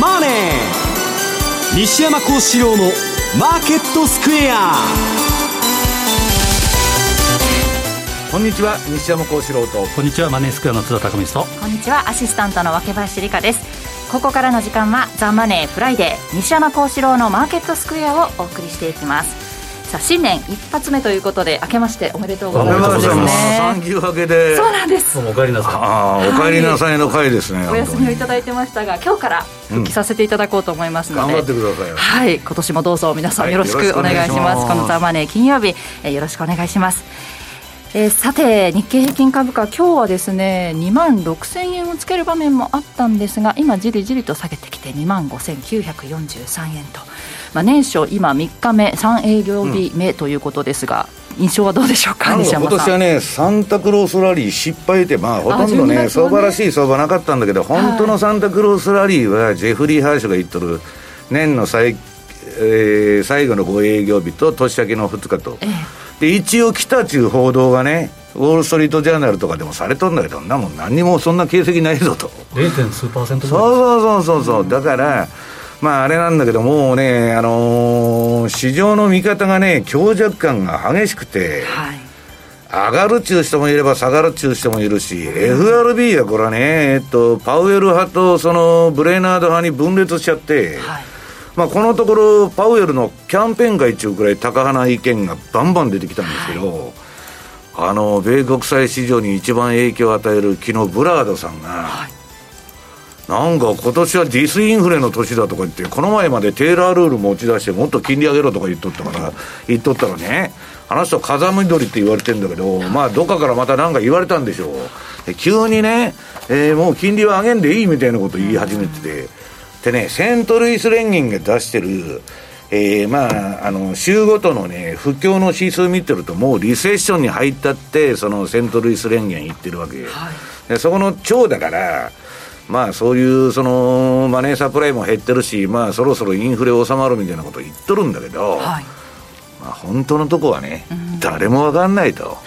マネー」西山孝四郎の「マーケットスクエア」こんにちは西山孝四郎と。こんにちはマネースクエアの津田匠とこんにちはアシスタントの若林理香です。ここからの時間はザ・マネーフライデー西山孝四郎のマーケットスクエアをお送りしていきますさあ新年一発目ということで明けましておめでとうございます。です。ね。産休明けで。そうなんです。お帰りなさい。ああお帰りなさいの回ですね、お休みをいただいてましたが今日から復帰させていただこうと思いますので、頑張ってください。はい。今年もどうぞ皆さんよろしくお願いします,、この「ザ・マネー金曜日、えー、よろしくお願いしますえー、さて、日経平均株価、今日はですね2万6000円をつける場面もあったんですが、今、じりじりと下げてきて、2万5943円と、まあ、年初、今、3日目、3営業日目ということですが、うん、印象はどうでしょうか、今年はね、サンタクロースラリー失敗で、まあ、ほとんどね、相場らしい相場なかったんだけど、本当のサンタクロースラリーは、ジェフリー・ハーシュが言っとる、年の最,、えー、最後の5営業日と年明けの2日と。ええで一応来たっちゅう報道がねウォール・ストリート・ジャーナルとかでもされとんだけどなもん。何にもそんな形跡ないぞと。0. 数パーセントそうそうそうそう、うん、だからまああれなんだけどもうねあのー、市場の見方がね強弱感が激しくて、はい。上がるっちゅう人もいれば下がるっちゅう人もいるし、FRB はこれはね、えっと、パウエル派とそのブレーナード派に分裂しちゃって、はいまあ、このところ、パウエルのキャンペーン会中くらい高派な意見がバンバン出てきたんですけど、はい、あの米国債市場に一番影響を与える昨日ブラードさんが、はい、なんか今年はディスインフレの年だとか言って、この前までテーラールール持ち出して、もっと金利上げろとか言っとったから、言っとったらね、あの人、風見鶏って言われてるんだけど、まあ、どっかからまた何か言われたんでしょう。急にね、えー、もう金利は上げんでいいみたいなこと言い始めてて。でね、セントルイス連銀が出してる、えー、まあ、あの、週ごとのね、不況の指数見てると、もうリセッションに入ったって、そのセントルイス連銀言ってるわけ。はい、でそこの長だから、まあそういうそのマネーサプライも減ってるし、まあそろそろインフレ収まるみたいなこと言っとるんだけど、はい、まあ本当のとこはね、うん、誰もわかんないと、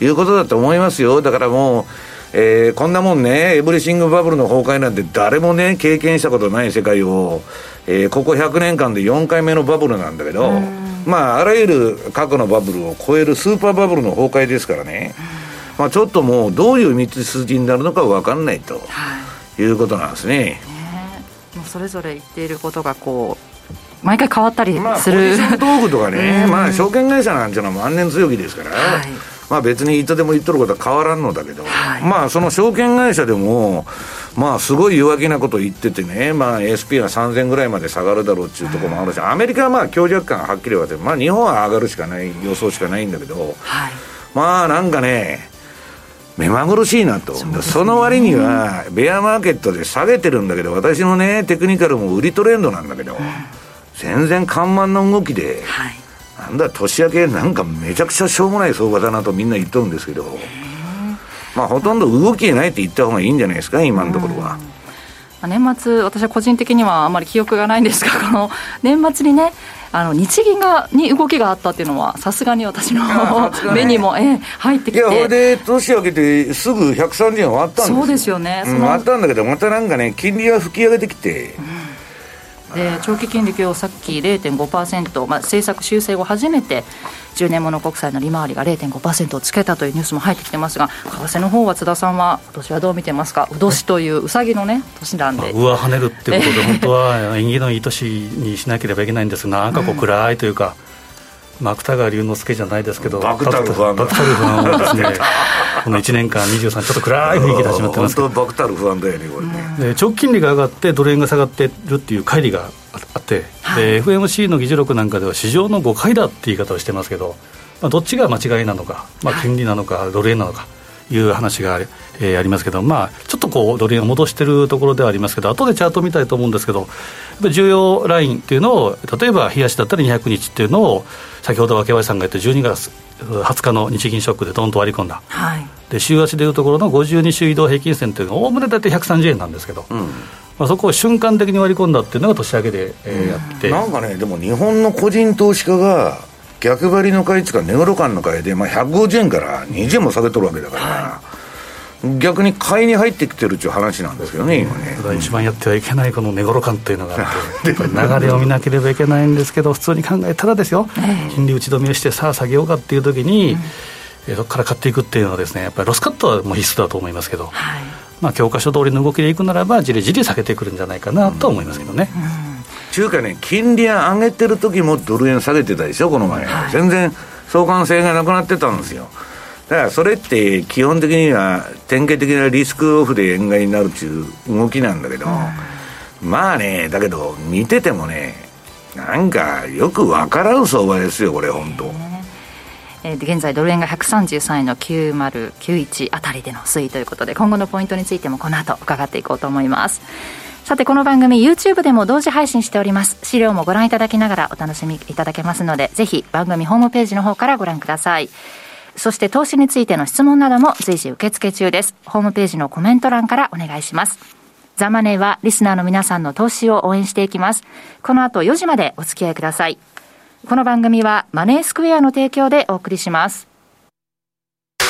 いうことだと思いますよ。だからもう、えー、こんなもんね、エブリシングバブルの崩壊なんて誰もね、経験したことない世界を、えー、ここ100年間で4回目のバブルなんだけど、まあ、あらゆる過去のバブルを超えるスーパーバブルの崩壊ですからね、まあ、ちょっともう、どういう道筋になるのか分かんないと、い。うことなんですね。ね。もうそれぞれ言っていることがこう毎回変わったりする、まあ、トークとかね、まあ、証券会社なんていうのは万年強気ですから、はいまあ別にいつでも言っとることは変わらんのだけど、はい、まあその証券会社でも、まあすごい弱気なこと言っててね、まあ SP は3000ぐらいまで下がるだろうっていうところもあるし、アメリカはまあ強弱感はっきり言われて、まあ日本は上がるしかない、予想しかないんだけど、はい、まあなんかね、目まぐるしいなと。そ、ね,、の割には、ベアマーケットで下げてるんだけど、私のね、テクニカルも売りトレンドなんだけど、うん、全然緩慢な動きで、はいなんだ年明けなんかめちゃくちゃしょうもない相場だなとみんな言っとるんですけど。まあほとんど動きないって言った方がいいんじゃないですか今のところは。年末、私は個人的にはあまり記憶がないんですが、この年末にね、あの日銀がに動きがあったっていうのは、さすがに私の 目にも、え入ってきて、いや、それで年明けて、すぐ130円割ったんですそうですよね、うん、割ったんだけど、またなんかね、金利が吹き上げてきて。うんで長期金利今日さっき0.5%、まあ、政策修正後初めて10年物国債の利回りが0.5%をつけたというニュースも入ってきてますが為替の方は津田さんは今年はどう見てますか？うどしといううさぎのね年なんで、上跳ねるっていうことで本当は 縁起のいい年にしなければいけないんですがなんかこう暗いというか、うん芥川龍之介じゃないですけど、バクタル不安バクタル不安はですね、この1年間、23、ちょっと暗い雰囲気で始まってます本当、バクタル不安だよね、これね。で長期金利が上がって、ドル円が下がってるっていう乖離があって、はい、FMC の議事録なんかでは、市場の誤解だって言い方をしてますけど、まあ、どっちが間違いなのか、まあ、金利なのか、ドル円なのか。いう話が、えー、ありますけど、まあ、ちょっとこうドル円を戻しているところではありますけど、後でチャート見たいと思うんですけど、重要ラインっていうのを、例えば冷やしだったら200日っていうのを、先ほど若林さんが言った12月20日の日銀ショックでどんと割り込んだ、はい、で週足でいうところの52週移動平均線っていうのは、おおむね大体130円なんですけど。うん。まあ、そこを瞬間的に割り込んだっていうのが年明けで、えー、やって。なんかね、でも日本の個人投資家が、逆張りの買いつか、値頃感の買いで、まあ、150円から20円も下げとるわけだから、は逆に買いに入ってきてるっていう話なんですけどね、今ね。ただ一番やってはいけないこの値頃感っていうのが あって、流れを見なければいけないんですけど、普通に考えたらですよ、金利打ち止めして、さあ下げようかっていう時に、うん、そこから買っていくっていうのはですね、やっぱりロスカットはもう必須だと思いますけど、はい、まあ教科書通りの動きでいくならば、じりじり下げてくるんじゃないかなと思いますけどね。うんうん中華ね、金利上げてる時もドル円下げてたでしょ、この前、はい、全然相関性がなくなってたんですよ。だからそれって基本的には典型的なリスクオフで円買いになるっていう動きなんだけど、うん、まあね、だけど見ててもね、なんかよくわからん相場ですよ、これ、本当。えー、現在ドル円が133円の9091あたりでの推移ということで今後のポイントについてもこの後伺っていこうと思いますさてこの番組 YouTube でも同時配信しております資料もご覧いただきながらお楽しみいただけますのでぜひ番組ホームページの方からご覧くださいそして投資についての質問なども随時受付中です。ホームページのコメント欄からお願いします。ザ・マネーはリスナーの皆さんの投資を応援していきます。この後4時までお付き合いください。この番組はマネースクエアの提供でお送りします。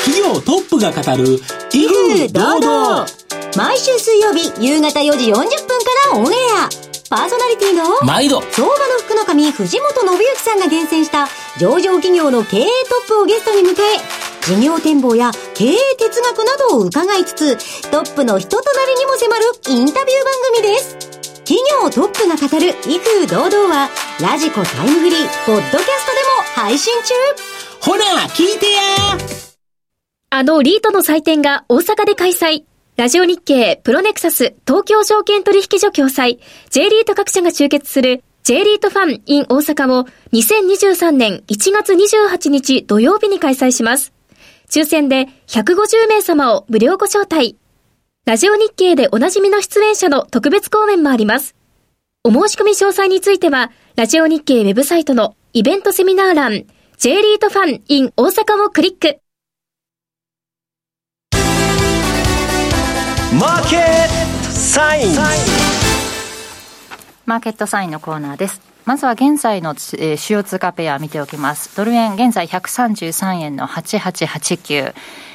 企業トップが語る威風堂々毎週水曜日夕方4時40分からオンエア。パーソナリティの毎度。相場の福の神藤本信之さんが厳選した上場企業の経営トップをゲストに迎え事業展望や経営哲学などを伺いつつトップの人となりにも迫るインタビュー番組です。企業トップが語る威風堂々はラジコタイムフリーポッドキャストでも配信中。ほら聞いてや。あのリートの祭典が大阪で開催ラジオ日経プロネクサス東京証券取引所共催 J リート各社が集結する J リートファン in 大阪を2023年1月28日土曜日に開催します。抽選で150名様を無料ご招待。ラジオ日経でおなじみの出演者の特別講演もあります。お申し込み詳細については、ラジオ日経ウェブサイトのイベントセミナー欄 J リートファン in 大阪をクリック。マーケットサイン。マーケットサインのコーナーです。まずは現在の、えー、主要通貨ペア見ておきます。ドル円現在133円の8889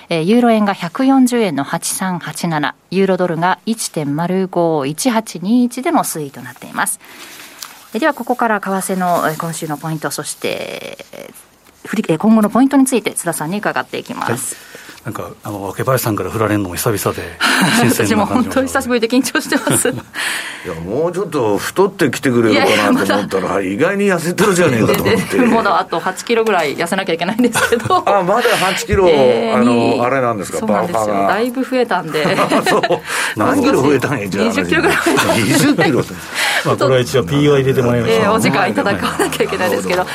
えー、ユーロ円が140円の8387、ユーロドルが1.051821での推移となっています。えー、では、ここから為替の今週のポイント、そして、えー、今後のポイントについて津田さんに伺っていきます。はいなんかあの若林さんから振られるのも久々で 私も本当に久しぶりで緊張してます。いやもうちょっと太ってきてくれるかなと思ったら 意外に痩せてるじゃねえかと思って。まだあと8キロぐらい痩せなきゃいけないんですけど。あまだ8キロ、えー、あのあれなんですか？そうなんですよ。だいぶ増えたんで。そう。何キロ増えたんやじゃあ。20キロぐらい20キロまあこれは一応 P は入れてもらいます、えー、お時間いただかなきゃいけないですけど。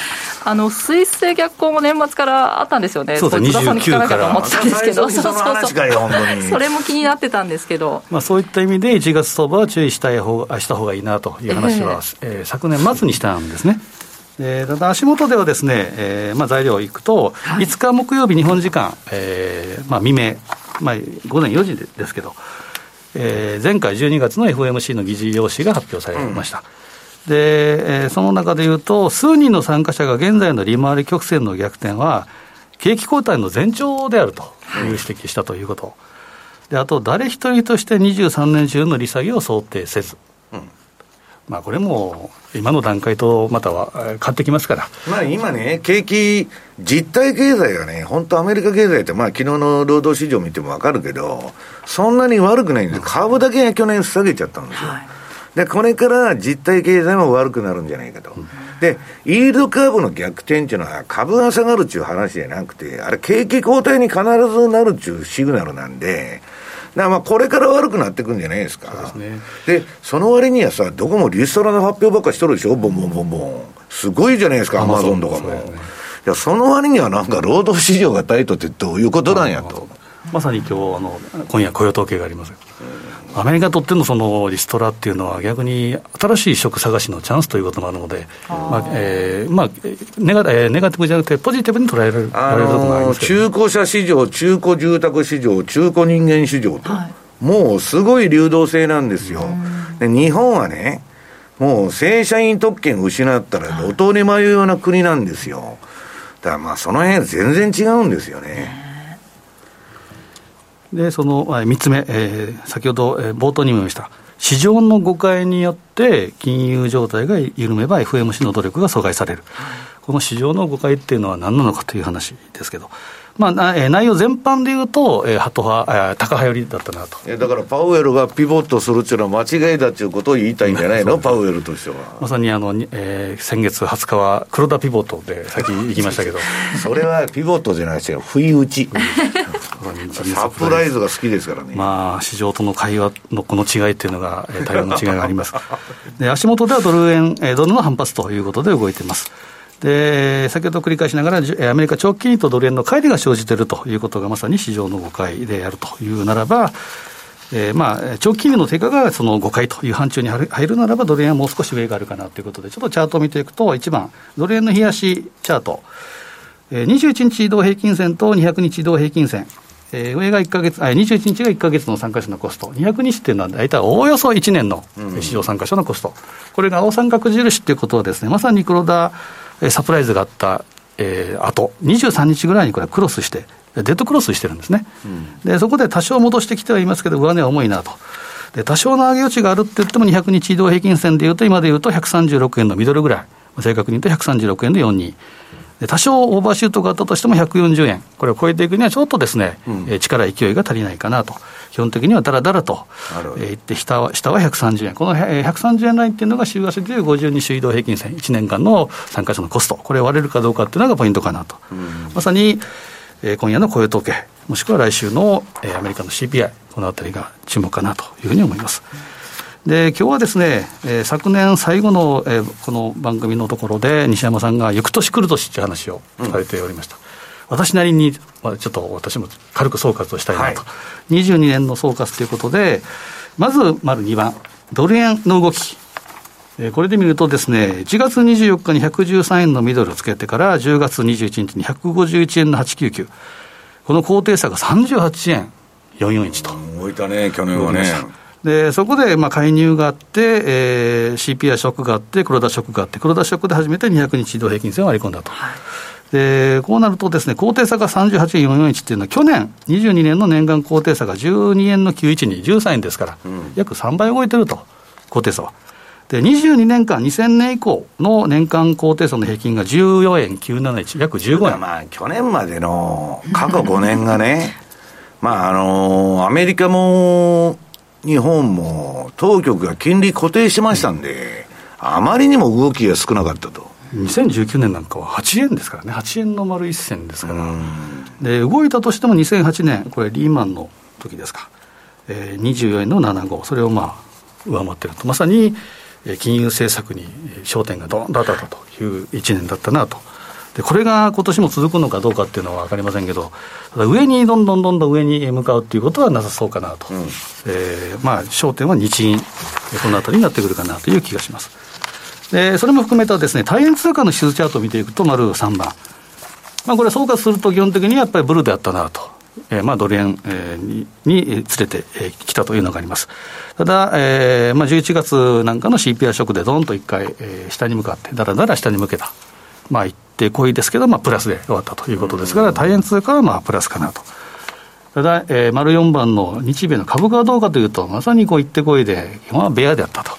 あのスイス製逆行も年末からあったんですよね、そうですね、29から。ですけど、そうそうそうそれも気になってたんですけど、まあ、そういった意味で、1月相場は注意したい方した方がいいなという話は、えー、えー、昨年末にしたんですね。えー、ただ足元ではですね、えーまあ、材料いくと、はい、5日木曜日日本時間、えーまあ、未明、まあ、午前4時ですけど、えー、前回12月の FOMC の議事要旨が発表されました。うん。で、えー、その中でいうと、数人の参加者が現在の利回り曲線の逆転は、景気後退の前兆であるという指摘したということ、であと、誰一人として23年中の利下げを想定せず、うん、まあ、これも今の段階とまたは変わってきますから、まあ、今ね、景気、実体経済がね、本当、アメリカ経済って、まあ昨日の労働市場見ても分かるけど、そんなに悪くないんです、株だけが去年下げちゃったんですよ。はい。で、これから実体経済も悪くなるんじゃないかと。で、イールドカーブの逆転っていうのは株が下がるっていう話じゃなくて、あれ景気後退に必ずなるっていうシグナルなんで、だまあこれから悪くなってくんじゃないですか。そで、ね、その割にはさ、どこもリストラの発表ばっかしとるでしょ、ボンボンボンボン。すごいじゃないですか、アマゾンとかも。いや、その割にはなんか労働市場がタイトってどういうことなんやと。まさに今日あの今夜雇用統計があります。アメリカにとってのそのリストラっていうのは、逆に新しい職探しのチャンスということもあるので、まあえーまあ、ネガえー、ネガティブじゃなくて、ポジティブに捉えられる,、あのー、中古車市場、中古住宅市場、中古人間市場と、はい、もうすごい流動性なんですよ。で日本はね、もう正社員特権を失ったら、路頭に迷うような国なんですよ。だからまあ、その辺全然違うんですよね。で、その3つ目、えー、先ほど、冒頭にも言いました、市場の誤解によって金融状態が緩めば FMC の努力が阻害される、この市場の誤解っていうのは何なのかという話ですけど。まあ、えー、内容全般でいうと、えー、ハト派、えー、高派寄りだったなとだからパウエルがピボットするっていうのは間違いだっていうことを言いたいんじゃないの、パウエルとしては。まさにあの、えー、先月20日は黒田ピボットで先行きましたけど、それはピボットじゃないですよ、不意打ち。サプライズが好きですからね。まあ、市場との会話のこの違いっていうのが、対応の違いがあります。で、足元ではドル円、ドルの反発ということで動いています。で、先ほど繰り返しながら、アメリカ長期金利とドル円の乖離が生じているということがまさに市場の誤解であるというならば、えー、まあ、長期金利の低下がその誤解という範疇に入るならば、ドル円はもう少し上があるかなということで、ちょっとチャートを見ていくと、1番、ドル円の冷やしチャート、えー、21日移動平均線と200日移動平均線、えー、上が1か月、あ、21日が1か月の参加者のコスト、200日っていうのは大体おおよそ1年の市場参加者のコスト、これが青三角印っていうことはですね、まさに黒田サプライズがあった、えー、あと23日ぐらいにこれクロスして、デッドクロスしてるんですね、うん、でそこで多少戻してきてはいますけど、上値は重いなと。で多少の上げ余地があるって言っても、200日移動平均線でいうと、今でいうと136円のミドルぐらい、正確に言うと136円で42。多少オーバーシュートがあったとしても140円、これを超えていくにはちょっとですね、うん、力、勢いが足りないかなと、基本的にはだらだらと、えー、いって下は、下は130円、この130円ラインっていうのが週足でいう52週移動平均線、1年間の参加者のコスト、これ割れるかどうかっていうのがポイントかなと。うん、まさに、えー、今夜の雇用統計、もしくは来週の、えー、アメリカの CPI、このあたりが注目かなというふうに思います。うんで今日はですね、えー、昨年最後の、えー、この番組のところで、西山さんが、翌年来る年っていう話をされておりました。うん、私なりに、まあ、ちょっと私も軽く総括をしたいなと、はい、22年の総括ということで、まず丸2番、ドル円の動き。えー、これで見るとですね、1月24日に113円のミドルをつけてから、10月21日に151円の899。この高低差が38円441と。動いたね、去年はね。でそこでまあ介入があって、えー、CPI ショックがあって、黒田ショックがあって、黒田ショックで初めて200日移動平均線を割り込んだと。はいでこうなるとですね、高低差が38円441っていうのは、去年、22年の年間高低差が12円の91に13円ですから、うん、約3倍動いてると、高低差は。で、22年間、2000年以降の年間高低差の平均が14円971、約15円。まあ、去年までの過去5年がね、まあ、あのー、アメリカも日本も当局が金利固定しましたんで、あまりにも動きが少なかったと。2019年なんかは8円ですからね、8円の丸1銭ですから、で動いたとしても2008年、これ、リーマンの時ですか、えー、24円の75、それをまあ上回ってると、まさに金融政策に焦点がどんと当たったという1年だったなと。でこれが今年も続くのかどうかっていうのは分かりませんけど、ただ上にどんどんどんどん上に向かうっていうことはなさそうかなと、うん、えー、まあ、焦点は日銀、このあたりになってくるかなという気がします。でそれも含めたですね、大円通貨の指数チャートを見ていくと、丸3番。まあ、これ、総括すると基本的にはやっぱりブルーであったなと。えー、まあドル円、えー、にに連れてき、えー、たというのがあります。ただ、えーまあ、11月なんかの CPI ショックでどんと一回、えー、下に向かって、だらだら下に向けた。まあ、ってこいですけど、まあ、プラスで終わったということですから、大変通貨はまあプラスかなと。ただ、えー、丸4番の日米の株価はどうかというと、まさにこう行ってこいで、基本はベアであったと。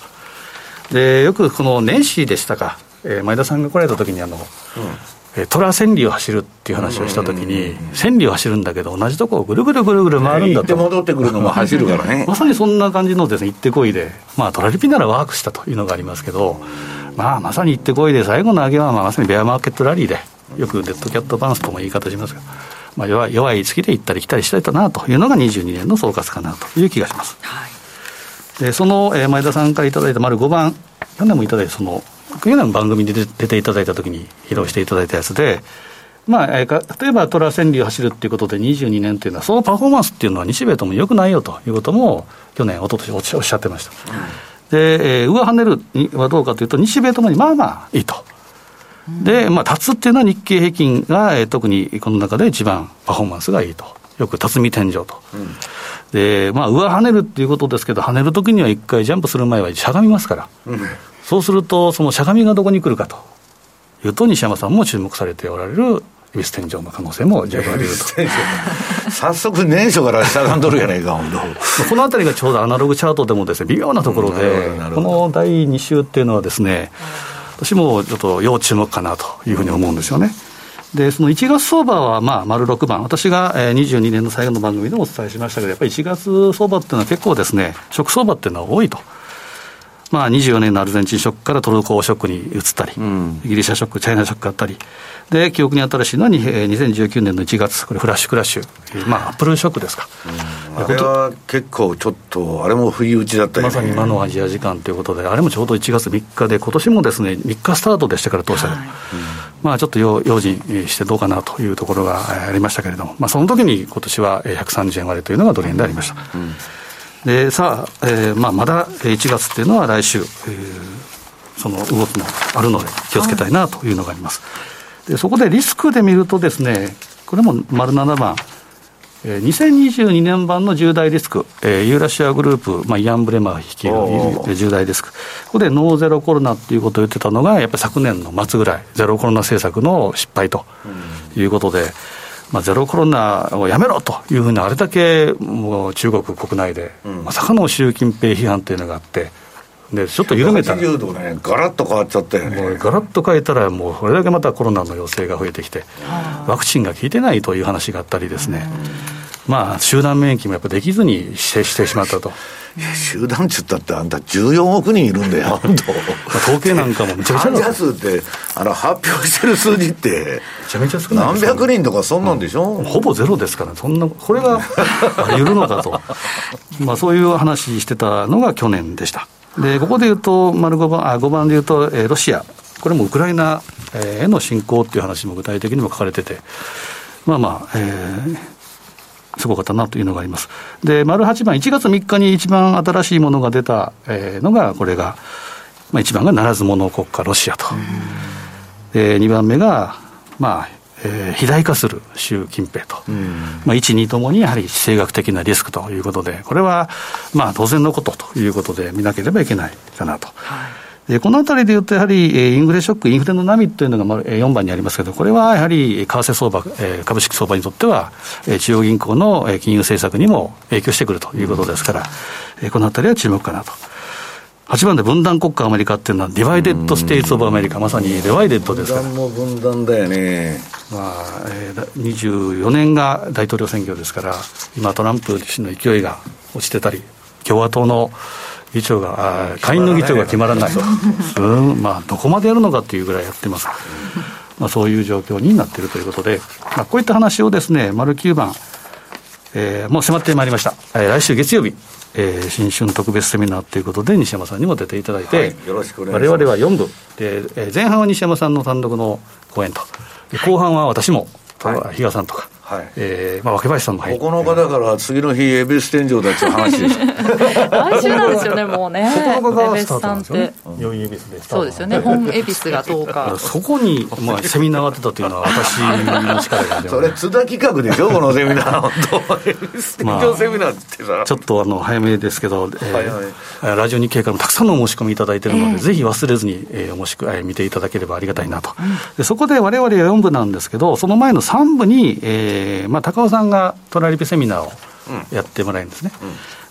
で、よくこの年始でしたか、えー、前田さんが来られた時にあの、うん、トラ千里を走るっていう話をしたときに、千里を走るんだけど、同じとこをぐるぐるぐるぐる回るんだと。行って戻ってくるのも走るからね。まさにそんな感じのですね、行ってこいで、まあ、トラリピならワークしたというのがありますけど、まあ、まさに行ってこいで、最後の上げはまあまさにベアマーケットラリーで、よくデッドキャットバンスとも言い方しますが、まあ、弱い弱い月で行ったり来たりしたいなというのが22年の総括かなという気がします。はい、でその、えー、前田さんからいただいた丸5番、去年もいただいた、その、去年番組で出ていただいたときに披露していただいたやつで、まあ、えー、例えばトラ川柳を走るっていうことで22年っていうのは、そのパフォーマンスっていうのは日米ともよくないよということも、去年、一昨年おっしゃってました。うんで、えー、上跳ねるはどうかというと、日米ともにまあまあいいと。で、まあ、立つっていうのは日経平均が、えー、特にこの中で一番パフォーマンスがいいと。よく辰巳天井と。うん、で、まあ、上跳ねるっていうことですけど、跳ねるときには一回ジャンプする前はしゃがみますから。うん、そうすると、そのしゃがみがどこに来るかというと、西山さんも注目されておられる恵比寿天井の可能性も十分あり得ると。早速年初から下がんどるやないか このあたりがちょうどアナログチャートでもですね微妙なところで、この第2週っていうのはですね私もちょっと要注目かなというふうに思うんですよね。で、その1月相場は、まあ、丸6番、私が22年の最後の番組でもお伝えしましたけど、やっぱり1月相場っていうのは結構ですね、食相場っていうのは多いと。まあ、24年のアルゼンチンショックからトルコショックに移ったり、うん、ギリシャショック、チャイナショックがあったり、で、記憶に新しいのは2019年の1月、これフラッシュクラッシュ、まあ、アップルショックですか。うん、あれは結構ちょっと、あれも不意打ちだったよね。まさに今のアジア時間ということで、あれもちょうど1月3日で、今年もですね、3日スタートでしたから、当社で。はい、まあ、ちょっと用心してどうかなというところがありましたけれども、まあ、その時に今年は130円割れというのがドル円でありました。うんでさあ、えーまあ、まだ1月っていうのは来週、えー、その動きもあるので気をつけたいなというのがあります。でそこでリスクで見るとですね、これも丸7番、えー、2022年版の重大リスク、えー、ユーラシアグループ、まあ、イアン・ブレマー率いる重大リスク、ここでノーゼロコロナっていうことを言ってたのが、やっぱり昨年の末ぐらい、ゼロコロナ政策の失敗ということで、うんまあ、ゼロコロナをやめろというふうに、あれだけもう中国国内で、まさかの習近平批判というのがあって、でちょっと緩めたら、ね、ガラッと変わっちゃったよね。もうガラッと変えたら、もうこれだけまたコロナの陽性が増えてきて、ワクチンが効いてないという話があったりですね、まあ、集団免疫もやっぱできずにしてしてしまったと。集団ちゅったってあんた14億人いるんだよ、本当。統計なんかもめちゃめちゃ。患者数って、あの、発表してる数字って、めちゃめちゃ少ない何百人とかそんなんでしょ、うん、ほぼゼロですから、そんな、これが ありるのかと。まあ、そういう話してたのが去年でした。で、ここで言うと、丸5番、あ、5番で言うと、えー、ロシア。これもウクライナへの侵攻っていう話も具体的にも書かれてて、まあまあ、えー、すごかったなというのがあります。で、丸8番、1月3日に一番新しいものが出た、えー、のが、これが、まあ、1番がならず者国家ロシアと。で、2番目が、まあ、えー、肥大化する習近平と、まあ、1、2ともにやはり地政学的なリスクということで、これはまあ当然のことということで見なければいけないかなと。はいでこのあたりでいうと、やはりインフレショック、インフレの波というのが4番にありますけど、これはやはり為替相場、株式相場にとっては、中央銀行の金融政策にも影響してくるということですから、このあたりは注目かなと。8番で分断国家アメリカっていうのは、 Divided States of America、まさに divided ですから。分断も分断だよね。まあ、えー、24年が大統領選挙ですから、今、トランプ自身の勢いが落ちてたり、共和党の議長が、下院の議長が決まらない、うんまあ、どこまでやるのかっていうぐらいやってます。まあ、そういう状況になっているということで、まあ、こういった話をですね、丸9番、えー、もう迫ってまいりました、えー、来週月曜日、えー、新春特別セミナーということで、西山さんにも出ていただいて、はい、よろしくお願いします。我々は4部で、えー、前半は西山さんの単独の講演と、後半は私も、はい、比嘉さんとか。はい。えーまあ、若林さんも入って9日だから次の日恵比寿天井だっていう話です。来週なんですよねもうね。恵比寿さんって。良い恵比寿でそうですよね。本恵比寿が10日 そこに、まあ、セミナーが出たというのは私の力がそれ津田企画でしょこのセミナー。本当恵比寿天井セミナーってさ、ちょっとあの早めですけど、えーはいはい、ラジオ日経からもたくさんのお申し込みいただいているので、えー、ぜひ忘れずに、えー、お申し込み見ていただければありがたいなと、うん、でそこで我々は4部なんですけどその前の3部に、えーまあ、高尾さんがトラリピセミナーをやってもらえるんですね。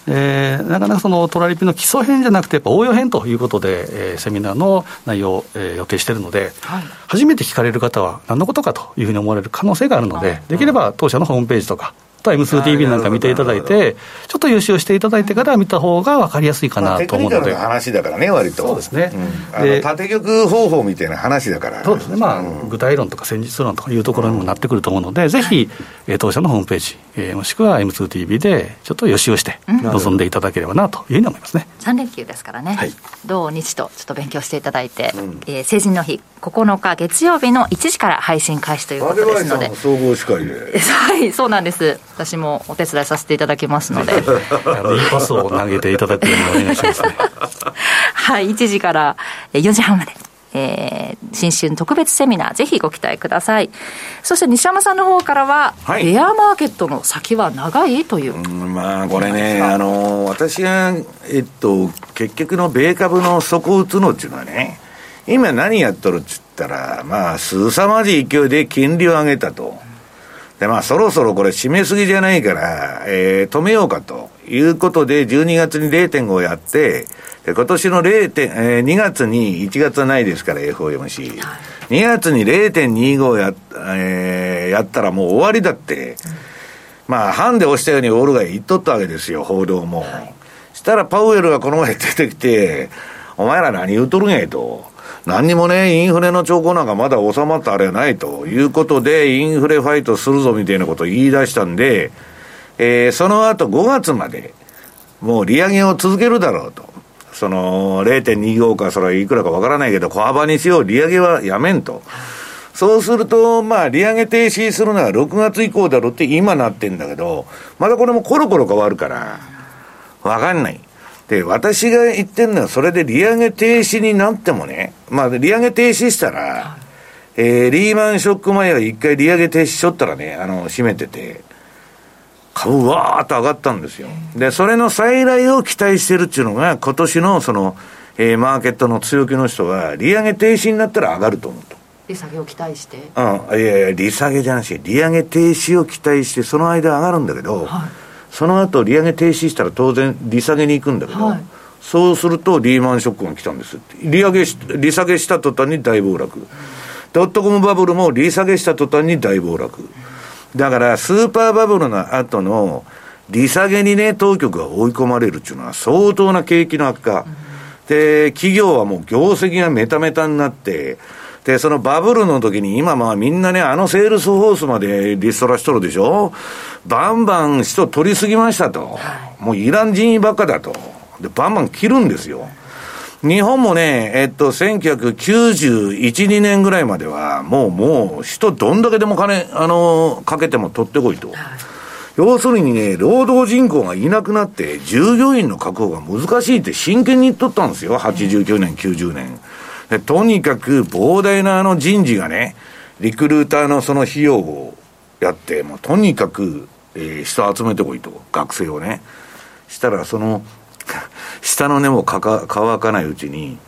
えー、なかなかそのトラリピの基礎編じゃなくて、やっぱ応用編ということで、えー、セミナーの内容を、えー、予定しているので、はい、初めて聞かれる方は、何のことかというふうに思われる可能性があるので、できれば当社のホームページとか、と M2TV なんか見ていただいて、ちょっと優勝していただいてから見た方が分かりやすいかなと思うので、まあ、話だからね、割と。そうですね。うん、で縦玉方法みたいな話だから。そうですね、まあ、うん、具体論とか戦術論とかいうところにもなってくると思うので、うん、ぜひ、えー、当社のホームページ、えー、もしくは M2TV でちょっと予習をして、臨んでいただければなというふうに思いますね。3連休ですからね、はい、土日とちょっと勉強していただいて、うん、えー、成人の日、9日月曜日の1時から配信開始ということですので。総合司会で。はい、そうなんです。私もお手伝いさせていただきますので。いいパスを投げていただくようにお願いしますね。はい、1時から4時半まで。えー、新春特別セミナー、ぜひご期待ください。そして西山さんの方からは、はい、ベアマーケットの先は長いという。うまあ、これね、あの、私が、えっと、結局の米株の底を打つのっていうのはね、今何やっとるっつったら、まあ、凄まじい勢いで金利を上げたと。で、まあ、そろそろこれ締めすぎじゃないから、えー、止めようかということで、12月に0.5やって、で、今年の 0. 点、えー、2月に、1月はないですから、FOMC。はい、2月に0.25や、えー、やったらもう終わりだって、うん、まあ、ハンで押したようにオールが言っとったわけですよ、報道も。はい、したら、パウエルがこの前出てきて、お前ら何言うとるんやと。何にもね、インフレの兆候なんかまだ収まったあれはないということで、インフレファイトするぞみたいなことを言い出したんで、えー、その後5月まで、もう利上げを続けるだろうと。その0.25か、それはいくらかわからないけど、小幅にしよう、利上げはやめんと。そうすると、まあ、利上げ停止するのは6月以降だろうって今なってんだけど、まだこれもコロコロ変わるから、わかんない。で、私が言ってるのは、それで利上げ停止になってもね、まあ、利上げ停止したら、えー、リーマンショック前は一回利上げ停止しとったらね、あの、閉めてて、株わーっと上がったんですよ。で、それの再来を期待してるっていうのが、今年のその、えー、マーケットの強気の人は、利上げ停止になったら上がると思うと。利下げを期待してうん、いやいや、利下げじゃなし、利上げ停止を期待して、その間上がるんだけど、はいその後利上げ停止したら当然利下げに行くんだけど、はい、そうするとリーマンショックが来たんです利上げし、利下げした途端に大暴落。ドットコムバブルも利下げした途端に大暴落。だから、スーパーバブルの後の利下げにね、当局が追い込まれるっていうのは相当な景気の悪化。で、企業はもう業績がメタメタになって、で、そのバブルの時に今まあみんなね、あのセールスフォースまでリストラしとるでしょ？バンバン人取りすぎましたと。はい、もういらん人ばっかだと。で、バンバン切るんですよ。日本もね、えっと、1991、2年ぐらいまでは、もう、もう、人どんだけでも金、あの、かけても取ってこいと。はい、要するにね、労働人口がいなくなって、従業員の確保が難しいって真剣に言っとったんですよ。89年、90年。で とにかく膨大なあの人事がね、リクルーターのその費用をやって、もうとにかく、えー、人集めてこいと、学生をね。したら、その、下の根もかか乾かないうちに、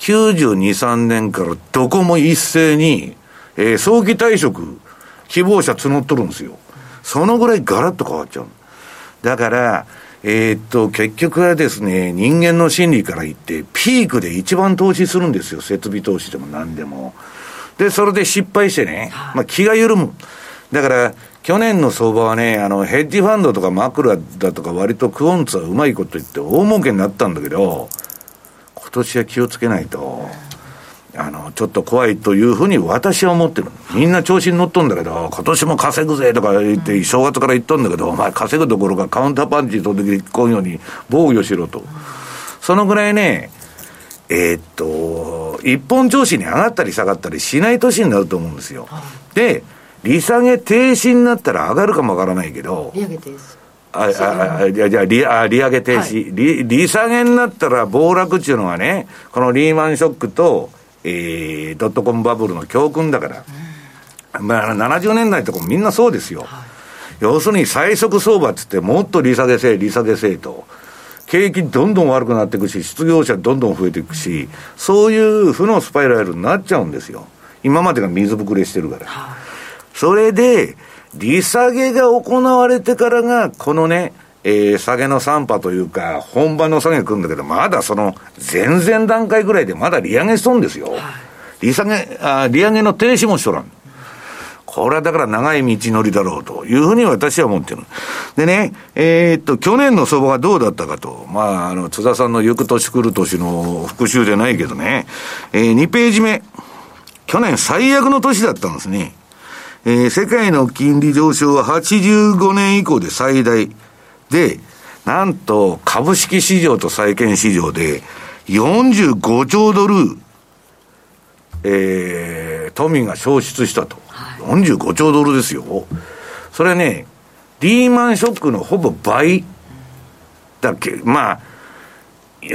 92、3年からどこも一斉に、えー、早期退職希望者募っとるんですよ。そのぐらいガラッと変わっちゃう。だから、えー、っと、結局はですね、人間の心理から言って、ピークで一番投資するんですよ。設備投資でも何でも。で、それで失敗してね、まあ気が緩む。だから、去年の相場はね、あの、ヘッジファンドとかマクラだとか割とクオンツはうまいこと言って大儲けになったんだけど、今年は気をつけないと。あの、ちょっと怖いというふうに私は思ってる。みんな調子に乗っとんだけど、今年も稼ぐぜとか言って、正月から言っとんだけど、お前稼ぐどころかカウンターパンチ飛んでこうように防御しろと。そのぐらいね、えー、っと、一本調子に上がったり下がったりしない年になると思うんですよ。で、利下げ停止になったら上がるかもわからないけど、利上げ停止。ああじゃあ利あ利上げ停止、はい、利、利下げになったら暴落っていうのはね、このリーマンショックと、えー、ドットコムバブルの教訓だから、うん、まあ、70年代とかみんなそうですよ。はい、要するに最速相場っつって、もっと利下げせえ、利下げせえと。景気どんどん悪くなっていくし、失業者どんどん増えていくし、そういう負のスパイラルになっちゃうんですよ。今までが水ぶくれしてるから。はい、それで、利下げが行われてからが、このね、えー、下げの3波というか、本番の下げが来るんだけど、まだその、前々段階ぐらいでまだ利上げしとんですよ。利下げ、あ利上げの停止もしとらん。これはだから長い道のりだろうというふうに私は思ってる。でね、えー、っと、去年の相場がどうだったかと。まあ、あの、津田さんの行く年来る年の復習じゃないけどね。えー、2ページ目。去年最悪の年だったんですね。えー、世界の金利上昇は85年以降で最大。で、なんと株式市場と債券市場で45兆ドル、えー、富が消失したと。45兆ドルですよ。それね、リーマンショックのほぼ倍だっけ。まあ、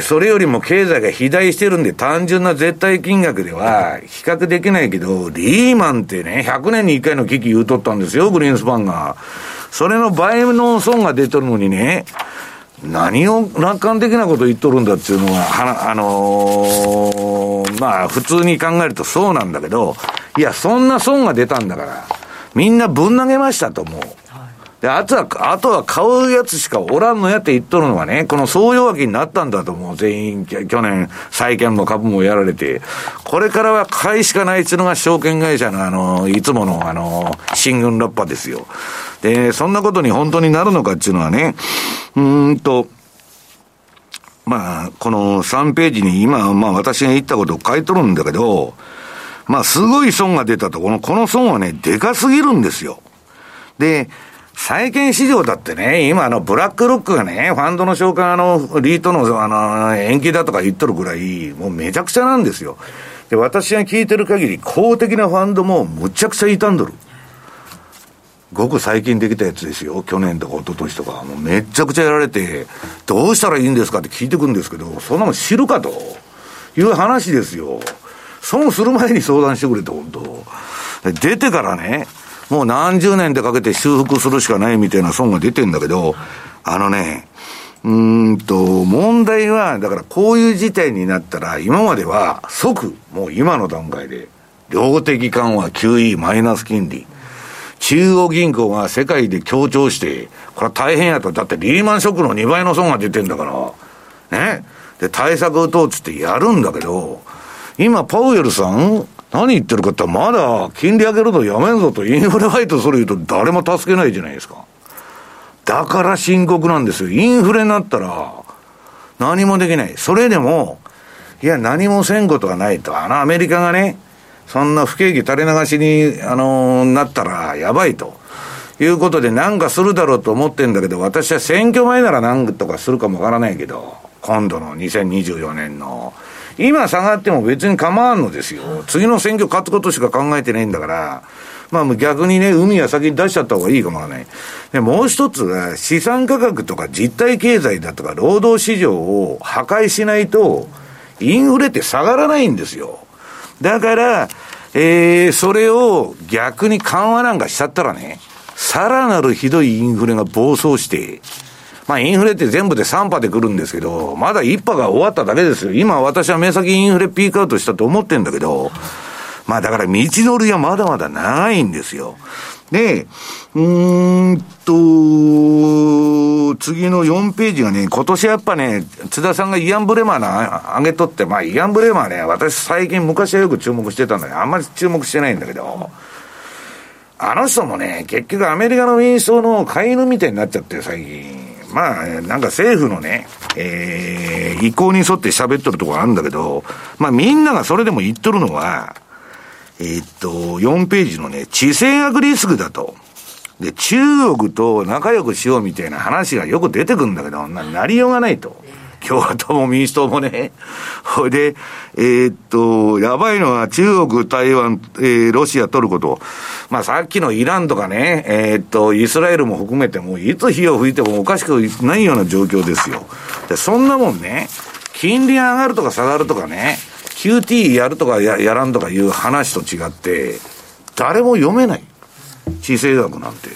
それよりも経済が肥大してるんで、単純な絶対金額では比較できないけど、リーマンってね、100年に1回の危機言うとったんですよ、グリーンスパンが。それの倍の損が出てるのにね、何を楽観的なこと言っとるんだっていうのは、はあのー、まあ、普通に考えるとそうなんだけど、いや、そんな損が出たんだから、みんなぶん投げましたと思う。で、あとは、あとは買うやつしかおらんのやって言っとるのはね、この総弱気になったんだと思う。全員、去年、債券も株もやられて、これからは買いしかないっていうのが証券会社のあの、いつものあの、新軍ラッパですよ。で、そんなことに本当になるのかっていうのはね、うーんと、まあ、この3ページに今、まあ私が言ったことを書いとるんだけど、まあすごい損が出たと、この、この損はね、でかすぎるんですよ。で、債券市場だってね、今あの、ブラックロックがね、ファンドの紹介あの、リートのあの、延期だとか言っとるぐらい、もうめちゃくちゃなんですよ。で、私が聞いてる限り、公的なファンドもむちゃくちゃ傷んどる。ごく最近できたやつですよ。去年とか一昨年とか。もうめちゃくちゃやられて、どうしたらいいんですかって聞いてくるんですけど、そんなもん知るかという話ですよ。損する前に相談してくれと、本当出てからね、もう何十年でかけて修復するしかないみたいな損が出てんだけど、あのね、うんと、問題は、だからこういう事態になったら、今までは即、もう今の段階で、量的緩和、QE、マイナス金利。中央銀行が世界で強調して、これは大変やと。だってリーマンショックの2倍の損が出てんだから。ね？で、対策打とうっつってやるんだけど、今、パウエルさん、何言ってるかってまだ金利上げるのやめんぞとインフレファイトする言うと誰も助けないじゃないですか。だから深刻なんですよ。インフレになったら何もできない。それでも、いや何もせんことはないと。あのアメリカがね、そんな不景気垂れ流しに、あのー、なったらやばいと。いうことで何かするだろうと思ってんだけど、私は選挙前なら何とかするかもわからないけど、今度の2024年の今下がっても別に構わんのですよ。次の選挙勝つことしか考えてないんだから、まあ逆にね、海は先に出しちゃった方がいいかもわからない。で、もう一つは、資産価格とか実体経済だとか労働市場を破壊しないと、インフレって下がらないんですよ。だから、えー、それを逆に緩和なんかしちゃったらね、さらなるひどいインフレが暴走して、まあインフレって全部で3波で来るんですけど、まだ1波が終わっただけですよ。今私は目先インフレピークアウトしたと思ってんだけど、まあだから道のりはまだまだ長いんですよ。で、うーんと、次の4ページがね、今年やっぱね、津田さんがイアン・ブレマーな、上げとって、まあイアン・ブレマーね、私最近昔はよく注目してたんだけど、あんまり注目してないんだけど、あの人もね、結局アメリカの民主党の飼い犬みたいになっちゃって、最近。まあ、なんか政府のね、えー、意向に沿って喋っとるとこあるんだけど、まあみんながそれでも言っとるのは、えー、っと、4ページのね、地政学リスクだと。で、中国と仲良くしようみたいな話がよく出てくるんだけど、な、なりようがないと。共和党も民主党もね。ほ いで、えー、っと、やばいのは中国、台湾、えー、ロシア、トルコと、まあさっきのイランとかね、えー、っと、イスラエルも含めても、いつ火を吹いてもおかしくないような状況ですよ。で、そんなもんね、金利上がるとか下がるとかね、QT やるとかややらんとかいう話と違って、誰も読めない。地政学なんて。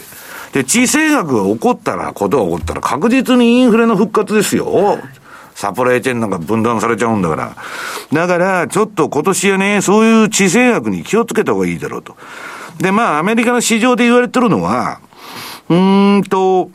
で、地政学が起こったら、ことが起こったら確実にインフレの復活ですよ。サプライチェーンなんか分断されちゃうんだから。だから、ちょっと今年はね、そういう地政学に気をつけた方がいいだろうと。で、まあ、アメリカの市場で言われてるのは、うーんと、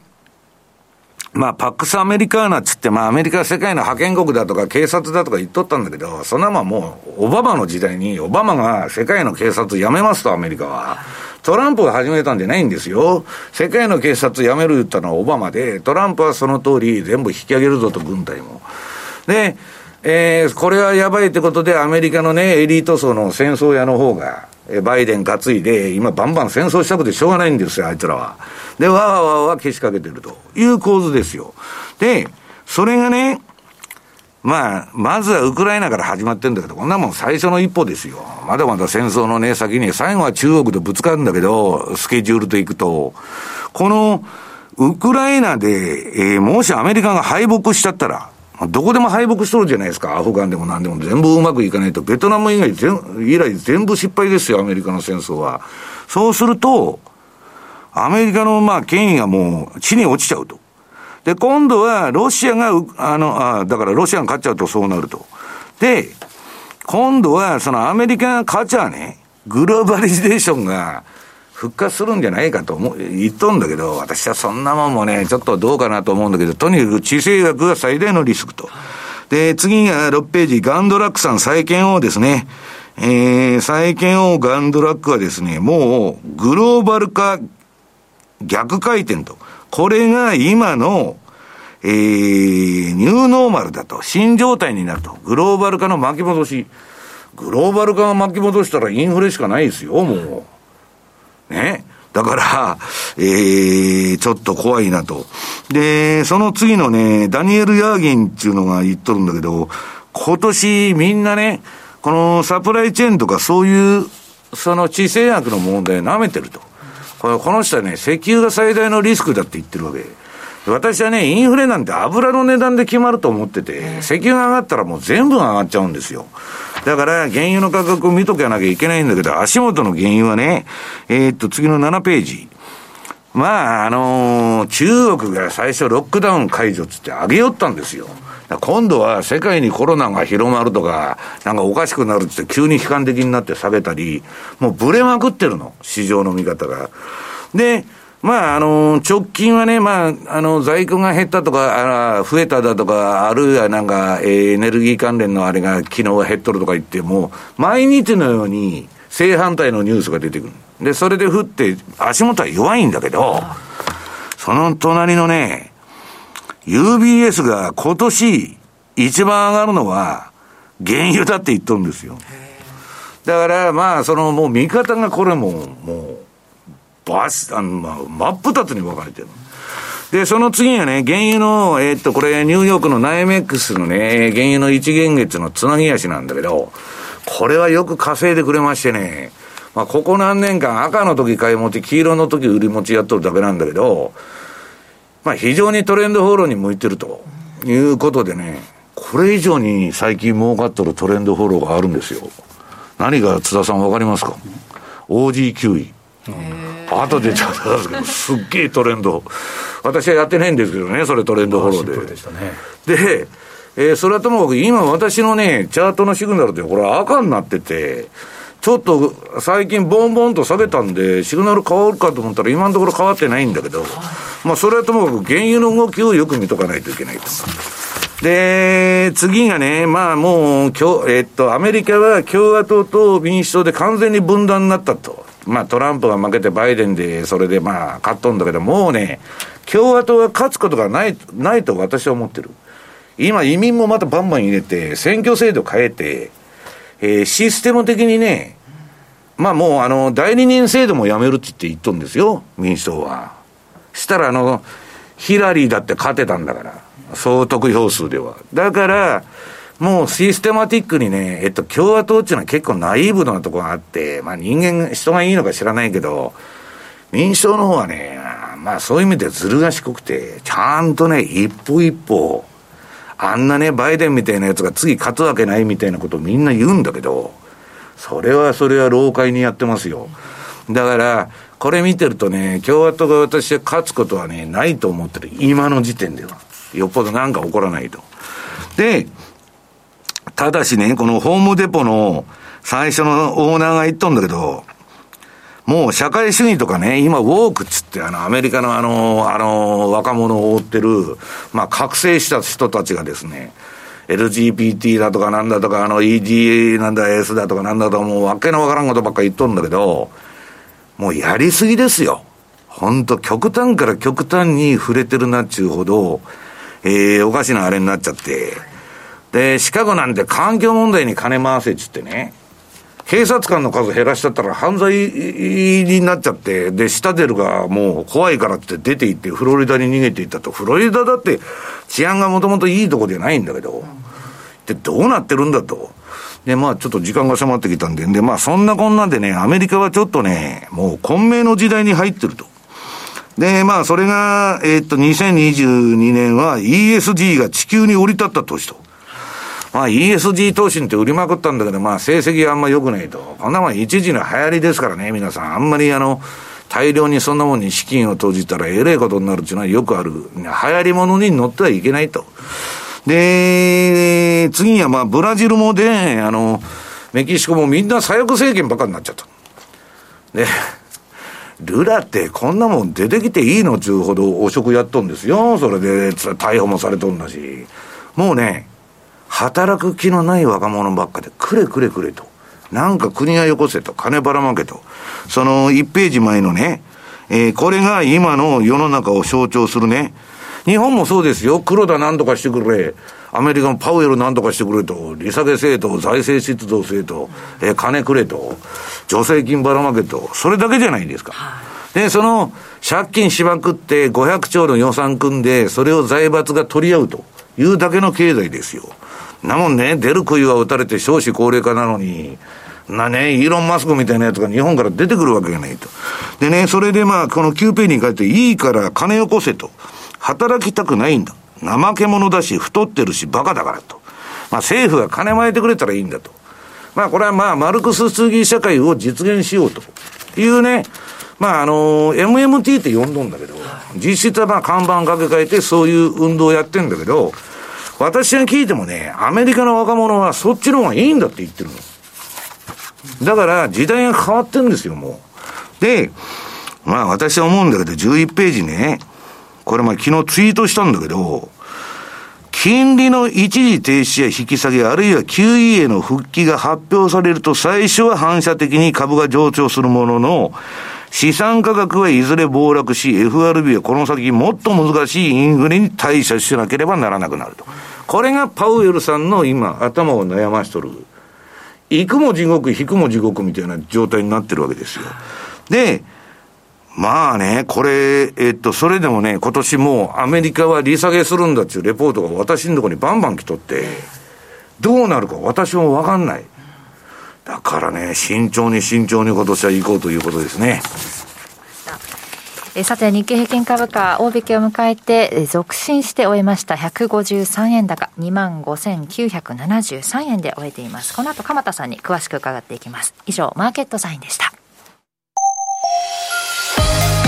まあ、パックスアメリカーナっつって、まあ、アメリカは世界の覇権国だとか警察だとか言っとったんだけど、そんなもんもう、オバマの時代に、オバマが世界の警察やめますと、アメリカは。トランプが始めたんじゃないんですよ。世界の警察辞める言ったのはオバマで、トランプはその通り全部引き上げるぞと、軍隊も。で、えー、これはやばいってことで、アメリカのね、エリート層の戦争屋の方が、バイデン担いで、今バンバン戦争したくてしょうがないんですよ、あいつらは。で、わーわわー消しかけてるという構図ですよ。で、それがね、まあ、まずはウクライナから始まってんだけど、こんなもん最初の一歩ですよ。まだまだ戦争のね、先に、最後は中国とぶつかるんだけど、スケジュールといくと、この、ウクライナで、えー、もしアメリカが敗北しちゃったら、どこでも敗北しとるじゃないですか。アフガンでも何でも全部うまくいかないと。ベトナム以外全、以来全部失敗ですよ、アメリカの戦争は。そうすると、アメリカのまあ権威がもう地に落ちちゃうと。で、今度はロシアが、あの、あだからロシアが勝っちゃうとそうなると。で、今度はそのアメリカが勝っちゃうね、グローバリゼーションが復活するんじゃないかと思言っとんだけど、私はそんなもんもね、ちょっとどうかなと思うんだけど、とにかく地政学が最大のリスクと。で、次が6ページ、ガンドラックさん再建をですね、えー、再建王ガンドラックはですね、もうグローバル化逆回転と。これが今の、えー、ニューノーマルだと。新状態になると。グローバル化の巻き戻し。グローバル化が巻き戻したらインフレしかないですよ、もう。ね。だから、えー、ちょっと怖いなと。で、その次のね、ダニエル・ヤーギンっていうのが言っとるんだけど、今年みんなね、このサプライチェーンとかそういう、その地政学の問題を舐めてると。これこの人はね、石油が最大のリスクだって言ってるわけ。私はね、インフレなんて油の値段で決まると思ってて、石油が上がったらもう全部上がっちゃうんですよ。だから、原油の価格を見とかなきゃいけないんだけど、足元の原油はね、えー、っと、次の7ページ。まあ、あのー、中国が最初ロックダウン解除つって上げよったんですよ。今度は世界にコロナが広まるとか、なんかおかしくなるって急に悲観的になって下げたり、もうブレまくってるの、市場の見方が。で、まあ、あの、直近はね、まあ、あの、在庫が減ったとか、あ増えただとか、あるいはなんか、えー、エネルギー関連のあれが昨日は減っとるとか言っても、毎日のように正反対のニュースが出てくる。で、それで降って、足元は弱いんだけど、その隣のね、UBS が今年一番上がるのは原油だって言っとるんですよ。だからまあ、そのもう見方がこれももう、バス、あの、真っ二つに分かれてる。で、その次はね、原油の、えー、っと、これ、ニューヨークのナイメックスのね、原油の一元月のつなぎ足なんだけど、これはよく稼いでくれましてね、まあ、ここ何年間赤の時買い持ち、黄色の時売り持ちやっとるだけなんだけど、まあ非常にトレンドフォローに向いてるということでね、これ以上に最近儲かっとるトレンドフォローがあるんですよ。何が津田さんわかりますか ?OG9 位。後でちょっとですけど、すっげえトレンド。私はやってないんですけどね、それトレンドフォローで。でね、で、えー、それはともかく今私のね、チャートのシグナルってこれ赤になってて、ちょっと最近ボンボンと下げたんで、シグナル変わるかと思ったら今のところ変わってないんだけど、まあそれはともかく原油の動きをよく見とかないといけないと。で、次がね、まあもう、えっと、アメリカは共和党と民主党で完全に分断になったと。まあトランプが負けてバイデンで、それでまあ勝っとんだけど、もうね、共和党が勝つことがない、ないと私は思ってる。今移民もまたバンバン入れて、選挙制度変えて、えー、システム的にね、まあもうあの、代理人制度もやめるって言って言っとんですよ、民主党は。したらあの、ヒラリーだって勝てたんだから、総得票数では。だから、もうシステマティックにね、えっと、共和党っていうのは結構ナイーブなところがあって、まあ人間、人がいいのか知らないけど、民主党の方はね、まあそういう意味でずる賢くて、ちゃんとね、一歩一歩、あんなね、バイデンみたいなやつが次勝つわけないみたいなことをみんな言うんだけど、それはそれは老快にやってますよ。だから、これ見てるとね、共和党が私は勝つことはね、ないと思ってる。今の時点では。よっぽどなんか起こらないと。で、ただしね、このホームデポの最初のオーナーが言っとんだけど、もう社会主義とかね、今ウォークっつってあのアメリカのあの、あの若者を追ってる、まあ覚醒した人たちがですね、LGBT だとかなんだとか、あの EDA なんだ S だとかなんだとか、もうわけのわからんことばっか言っとんだけど、もうやりすぎですよ。本当極端から極端に触れてるなっちゅうほど、えー、おかしなあれになっちゃって。で、シカゴなんて環境問題に金回せっつってね。警察官の数減らしちゃったら犯罪になっちゃって、で、シタデルがもう怖いからって出て行ってフロリダに逃げていったと。フロリダだって治安がもともといいとこじゃないんだけど、で、どうなってるんだと。で、まあちょっと時間が迫ってきたんで、で、まあそんなこんなんでね、アメリカはちょっとね、もう混迷の時代に入ってると。で、まあそれが、えー、っと、2022年は ESG が地球に降り立った年と。まあ ESG 投資って売りまくったんだけど、まあ成績があんま良くないと。こんなもん一時の流行りですからね、皆さん。あんまりあの、大量にそんなもんに資金を投じたらえれいことになるっていうのはよくある。流行り物に乗ってはいけないと。で、次にはまあブラジルもで、あの、メキシコもみんな左翼政権ばっかになっちゃった。で、ルラってこんなもん出てきていいのちゅうほど汚職やっとんですよ。それで逮捕もされとんだし。もうね、働く気のない若者ばっかで、くれくれくれと。なんか国がよこせと、金ばらまけと。その1ページ前のね、えー、これが今の世の中を象徴するね。日本もそうですよ。黒田なんとかしてくれ。アメリカのパウエルなんとかしてくれと。利下げ制と、財政出動制と、えー、金くれと。助成金ばらまけと。それだけじゃないですか。で、その、借金しまくって500兆の予算組んで、それを財閥が取り合うというだけの経済ですよ。なもんね、出る杭は打たれて少子高齢化なのに、なね、イーロン・マスクみたいなやつが日本から出てくるわけがないと。でね、それでまあ、この9ページに書いて、いいから金よこせと。働きたくないんだ。怠け者だし、太ってるし、バカだからと。まあ、政府が金巻いてくれたらいいんだと。まあ、これはまあ、マルクス主義社会を実現しようというね、まあ、あの、MMT って呼んどんだけど、実質はまあ、看板掛け替えてそういう運動をやってんだけど、私が聞いてもね、アメリカの若者はそっちの方がいいんだって言ってるの。だから時代が変わってるんですよ、もう。で、まあ私は思うんだけど、11ページね、これまあ昨日ツイートしたんだけど、金利の一時停止や引き下げ、あるいは QE への復帰が発表されると最初は反射的に株が上昇するものの、資産価格はいずれ暴落し、FRB はこの先もっと難しいインフレに対処しなければならなくなると。これがパウエルさんの今、頭を悩ましとる。行くも地獄、引くも地獄みたいな状態になってるわけですよ。で、まあね、これ、えっと、それでもね、今年もうアメリカは利下げするんだっていうレポートが私のところにバンバン来とって、どうなるか私もわかんない。だからね、慎重に慎重に今年は行こうということですね。えさて、日経平均株価、大引けを迎えて、え続伸して終えました。153円高、25,973円で終えています。この後、鎌田さんに詳しく伺っていきます。以上、マーケットサインでした。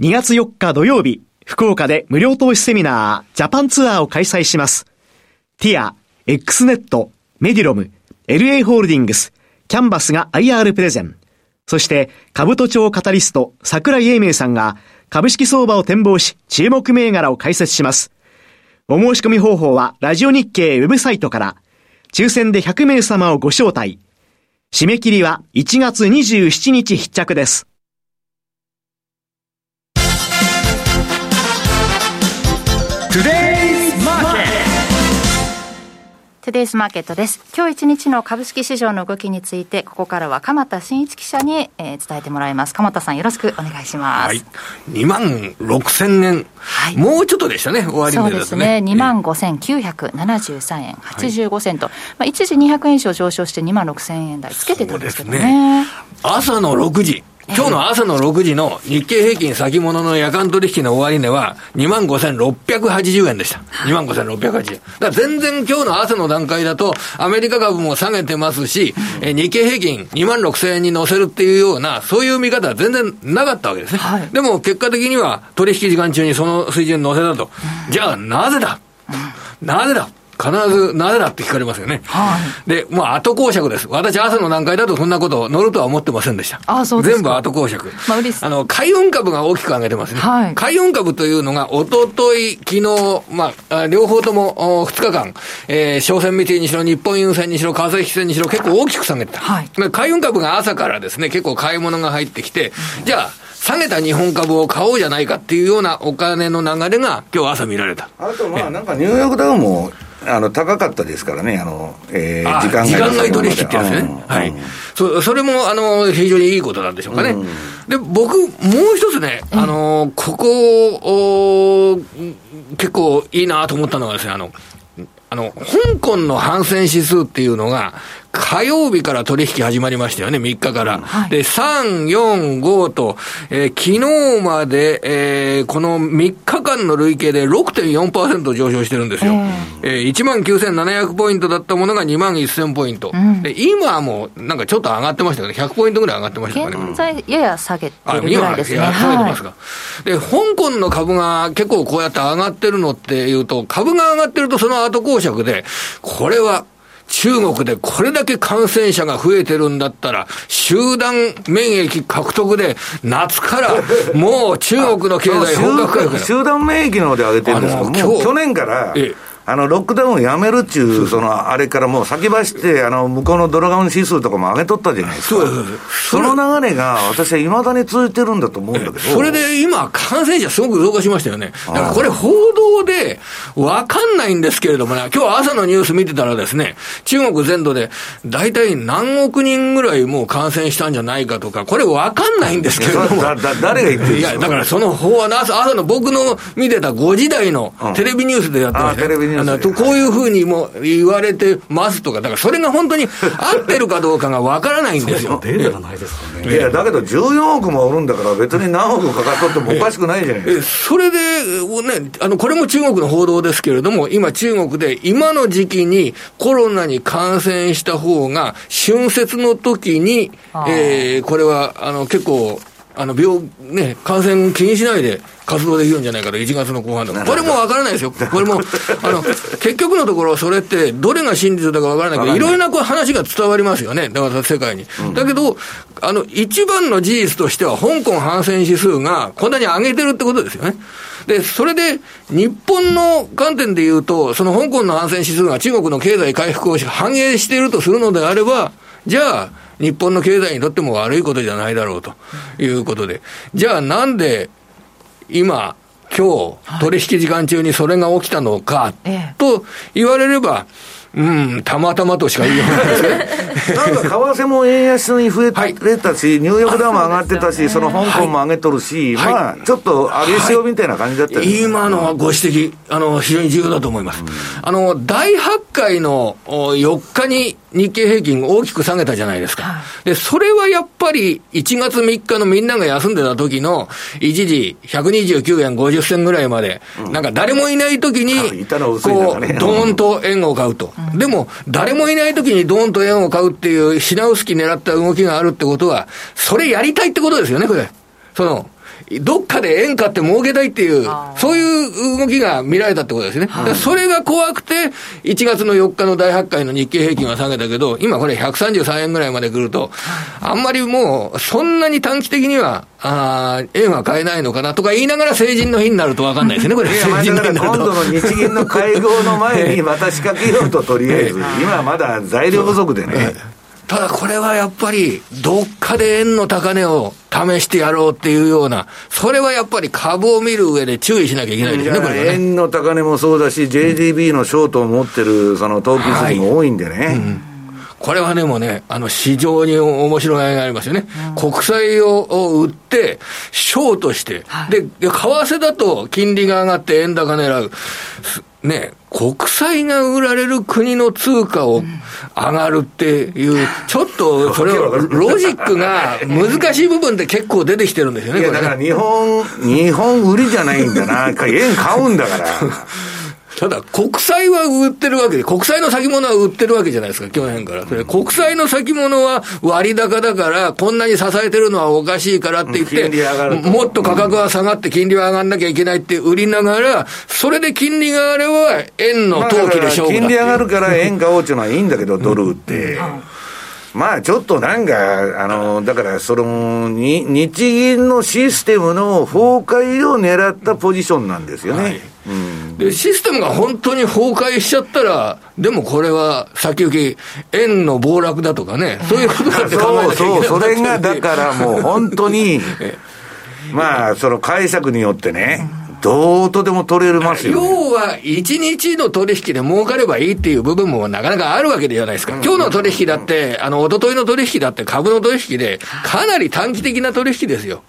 2月4日土曜日福岡で無料投資セミナー、ジャパンツアーを開催します。ティア、X ネット、メディロム、LA ホールディングス、キャンバスが IR プレゼン。そして、株都庁カタリスト、桜井英明さんが株式相場を展望し、注目銘柄を解説します。お申し込み方法は、ラジオ日経ウェブサイトから、抽選で100名様をご招待。締め切りは1月27日必着です。 Today Market Today's Market です。今日一日の株式市場の動きについて、ここからは鎌田新一記者に、えー、伝えてもらいます。鎌田さんよろしくお願いします。はい。2万6千円。はい。もうちょっとでしたね、終わりね、そうですね。2万5973円85セント。はい、まあ一時200円以上上昇して2万6千円台つけてたんですけどね。ね朝の6時。今日の朝の6時の日経平均先物の夜間取引の終値は25,680円でした。25,680円。だから全然今日の朝の段階だとアメリカ株も下げてますし、え日経平均2万6,000円に乗せるっていうような、そういう見方は全然なかったわけですね。はい、でも結果的には取引時間中にその水準に乗せたと。じゃあなぜだ？なぜだ？必ず、なぜだって聞かれますよね。はい。で、まあ、後講釈です。私、朝の段階だとそんなことを乗るとは思ってませんでした。あそうです全部後講釈。まあ、嬉しい。あの、海運株が大きく上げてますね。はい。海運株というのが、おととい、昨日、まあ、両方とも、2日間、えー、商船三井にしろ、日本郵船にしろ、川崎線にしろ、結構大きく下げてた。はい。海運株が朝からですね、結構買い物が入ってきて、じゃあ、下げた日本株を買おうじゃないかっていうようなお金の流れが今日朝見られた。あとまあなんかニューヨークダウもあの高かったですからね、あのえー、時間外取引ってやつね、うん、はい、そそれもあの非常にいいことなんでしょうかね。うん、で僕、もう一つね、あのここ結構いいなと思ったのはですね、あのあの、香港の反戦指数っていうのが、火曜日から取引始まりましたよね、3日から。はい、で、3、4、5と、えー、昨日まで、えー、この3日間の累計で6.4%上昇してるんですよ。えー、19,700ポイントだったものが2万1000ポイント。うん、で、今はもう、なんかちょっと上がってましたよね。100ポイントぐらい上がってましたよね。現在、やや下げてるぐらいですね。今、下げてますが、はい。で、香港の株が結構こうやって上がってるのっていうと、株が上がってるとその後講釈で、これは中国でこれだけ感染者が増えてるんだったら、集団免疫獲得で、夏からもう中国の経済本格化 集団免疫の方で上げてるんですか去年から、ええあの、ロックダウンをやめるっちゅう、その、あれからもう先走って、あの、向こうのドラゴン指数とかも上げとったじゃないですか。その流れが、私はいまだに続いてるんだと思うんだけど。それで今、感染者すごく増加しましたよね。だからこれ報道で、わかんないんですけれどもね、今日朝のニュース見てたらですね、中国全土で、大体何億人ぐらいもう感染したんじゃないかとか、これわかんないんですけれども。だ、だ、誰が言ってるんですか？いや、だからその法は朝、朝の僕の見てた5時台のテレビニュースでやってました、あのこういうふうにも言われてますとか、だからそれが本当に 合ってるかどうかがわからないんですよ。データがないですからね。いや、だけど14億もおるんだから、別に何億かかっとってもおかしくないじゃないですか。それで、ね、あの、これも中国の報道ですけれども、今中国で今の時期にコロナに感染した方が、春節の時に、えー、これは、あの、結構、あの、病、ね、感染気にしないで活動できるんじゃないかと、1月の後半とか。これもわからないですよ。これも、あの、結局のところ、それって、どれが真実だかわからないけど、いろいろなこう話が伝わりますよね。だから世界に。だけど、あの、一番の事実としては、香港反戦指数がこんなに上げてるってことですよね。で、それで、日本の観点で言うと、その香港の反戦指数が中国の経済回復を反映しているとするのであれば、じゃあ、日本の経済にとっても悪いことじゃないだろうということで、じゃあなんで今、今日、取引時間中にそれが起きたのか、と言われれば、うん、たまたまとしか言いようないですね。なんか為替も円安に増えたし、ニューヨークダウンも上がってたし、その香港も上げとるし、まあ、ちょっと上げしようみたいな感じだった今のはご指摘、あの、非常に重要だと思います。あの、第8回の4日に日経平均大きく下げたじゃないですか。で、それはやっぱり1月3日のみんなが休んでた時の一時129円50銭ぐらいまで、なんか誰もいない時に、こう、ドーンと円を買うと。でも、誰もいない時にドーンと円を買うっていう品薄き狙った動きがあるってことは、それやりたいってことですよね、これ。その、どっかで円買って儲けたいっていう、そういう動きが見られたってことですね。それが怖くて、1月の4日の第8回の日経平均は下げたけど、今これ133円ぐらいまで来ると、あんまりもう、そんなに短期的には、あ円は買えないのかなとか言いながら成人の日になると分かんないですね、これ。成人の日になると。今度の日銀の会合の前にまた仕掛けようと、とりあえず。今はまだ材料不足でね。ただこれはやっぱり、どっかで円の高値を試してやろうっていうような、それはやっぱり株を見る上で注意しなきゃいけないですね、これ、ね、円の高値もそうだし、JDB のショートを持ってるその投機筋も多いんでね。はいうんこれはでもね、あの、市場に面白がいがありますよね。うん、国債を売って、ショートして、はい、で、為替だと金利が上がって円高狙う。ね、国債が売られる国の通貨を上がるっていう、ちょっと それを、ロジックが難しい部分で結構出てきてるんですよね、いや、だから日本、日本売りじゃないんだな。円買うんだから。ただ、国債は売ってるわけで、国債の先物は売ってるわけじゃないですか、去年から。それ国債の先物は割高だから、こんなに支えてるのはおかしいからって言って、もっと価格は下がって金利は上がんなきゃいけないって売りながら、それで金利があれば、円の投機で勝負だ金利上がるから円買おうっていうのはいいんだけど、ドルって。まあちょっとなんか、あの、だからその、に、日銀のシステムの崩壊を狙ったポジションなんですよね。はいうん、で、システムが本当に崩壊しちゃったら、でもこれは先行き、円の暴落だとかね、そういうことだって考えなきゃいけない。そうそう、それがだからもう本当に、まあ、その解釈によってね、どうとでも取れますよ、ね、要は、1日の取引で儲かればいいっていう部分もなかなかあるわけではないですか。今日の取引だって、あの、一昨日の取引だって株の取引で、かなり短期的な取引ですよ。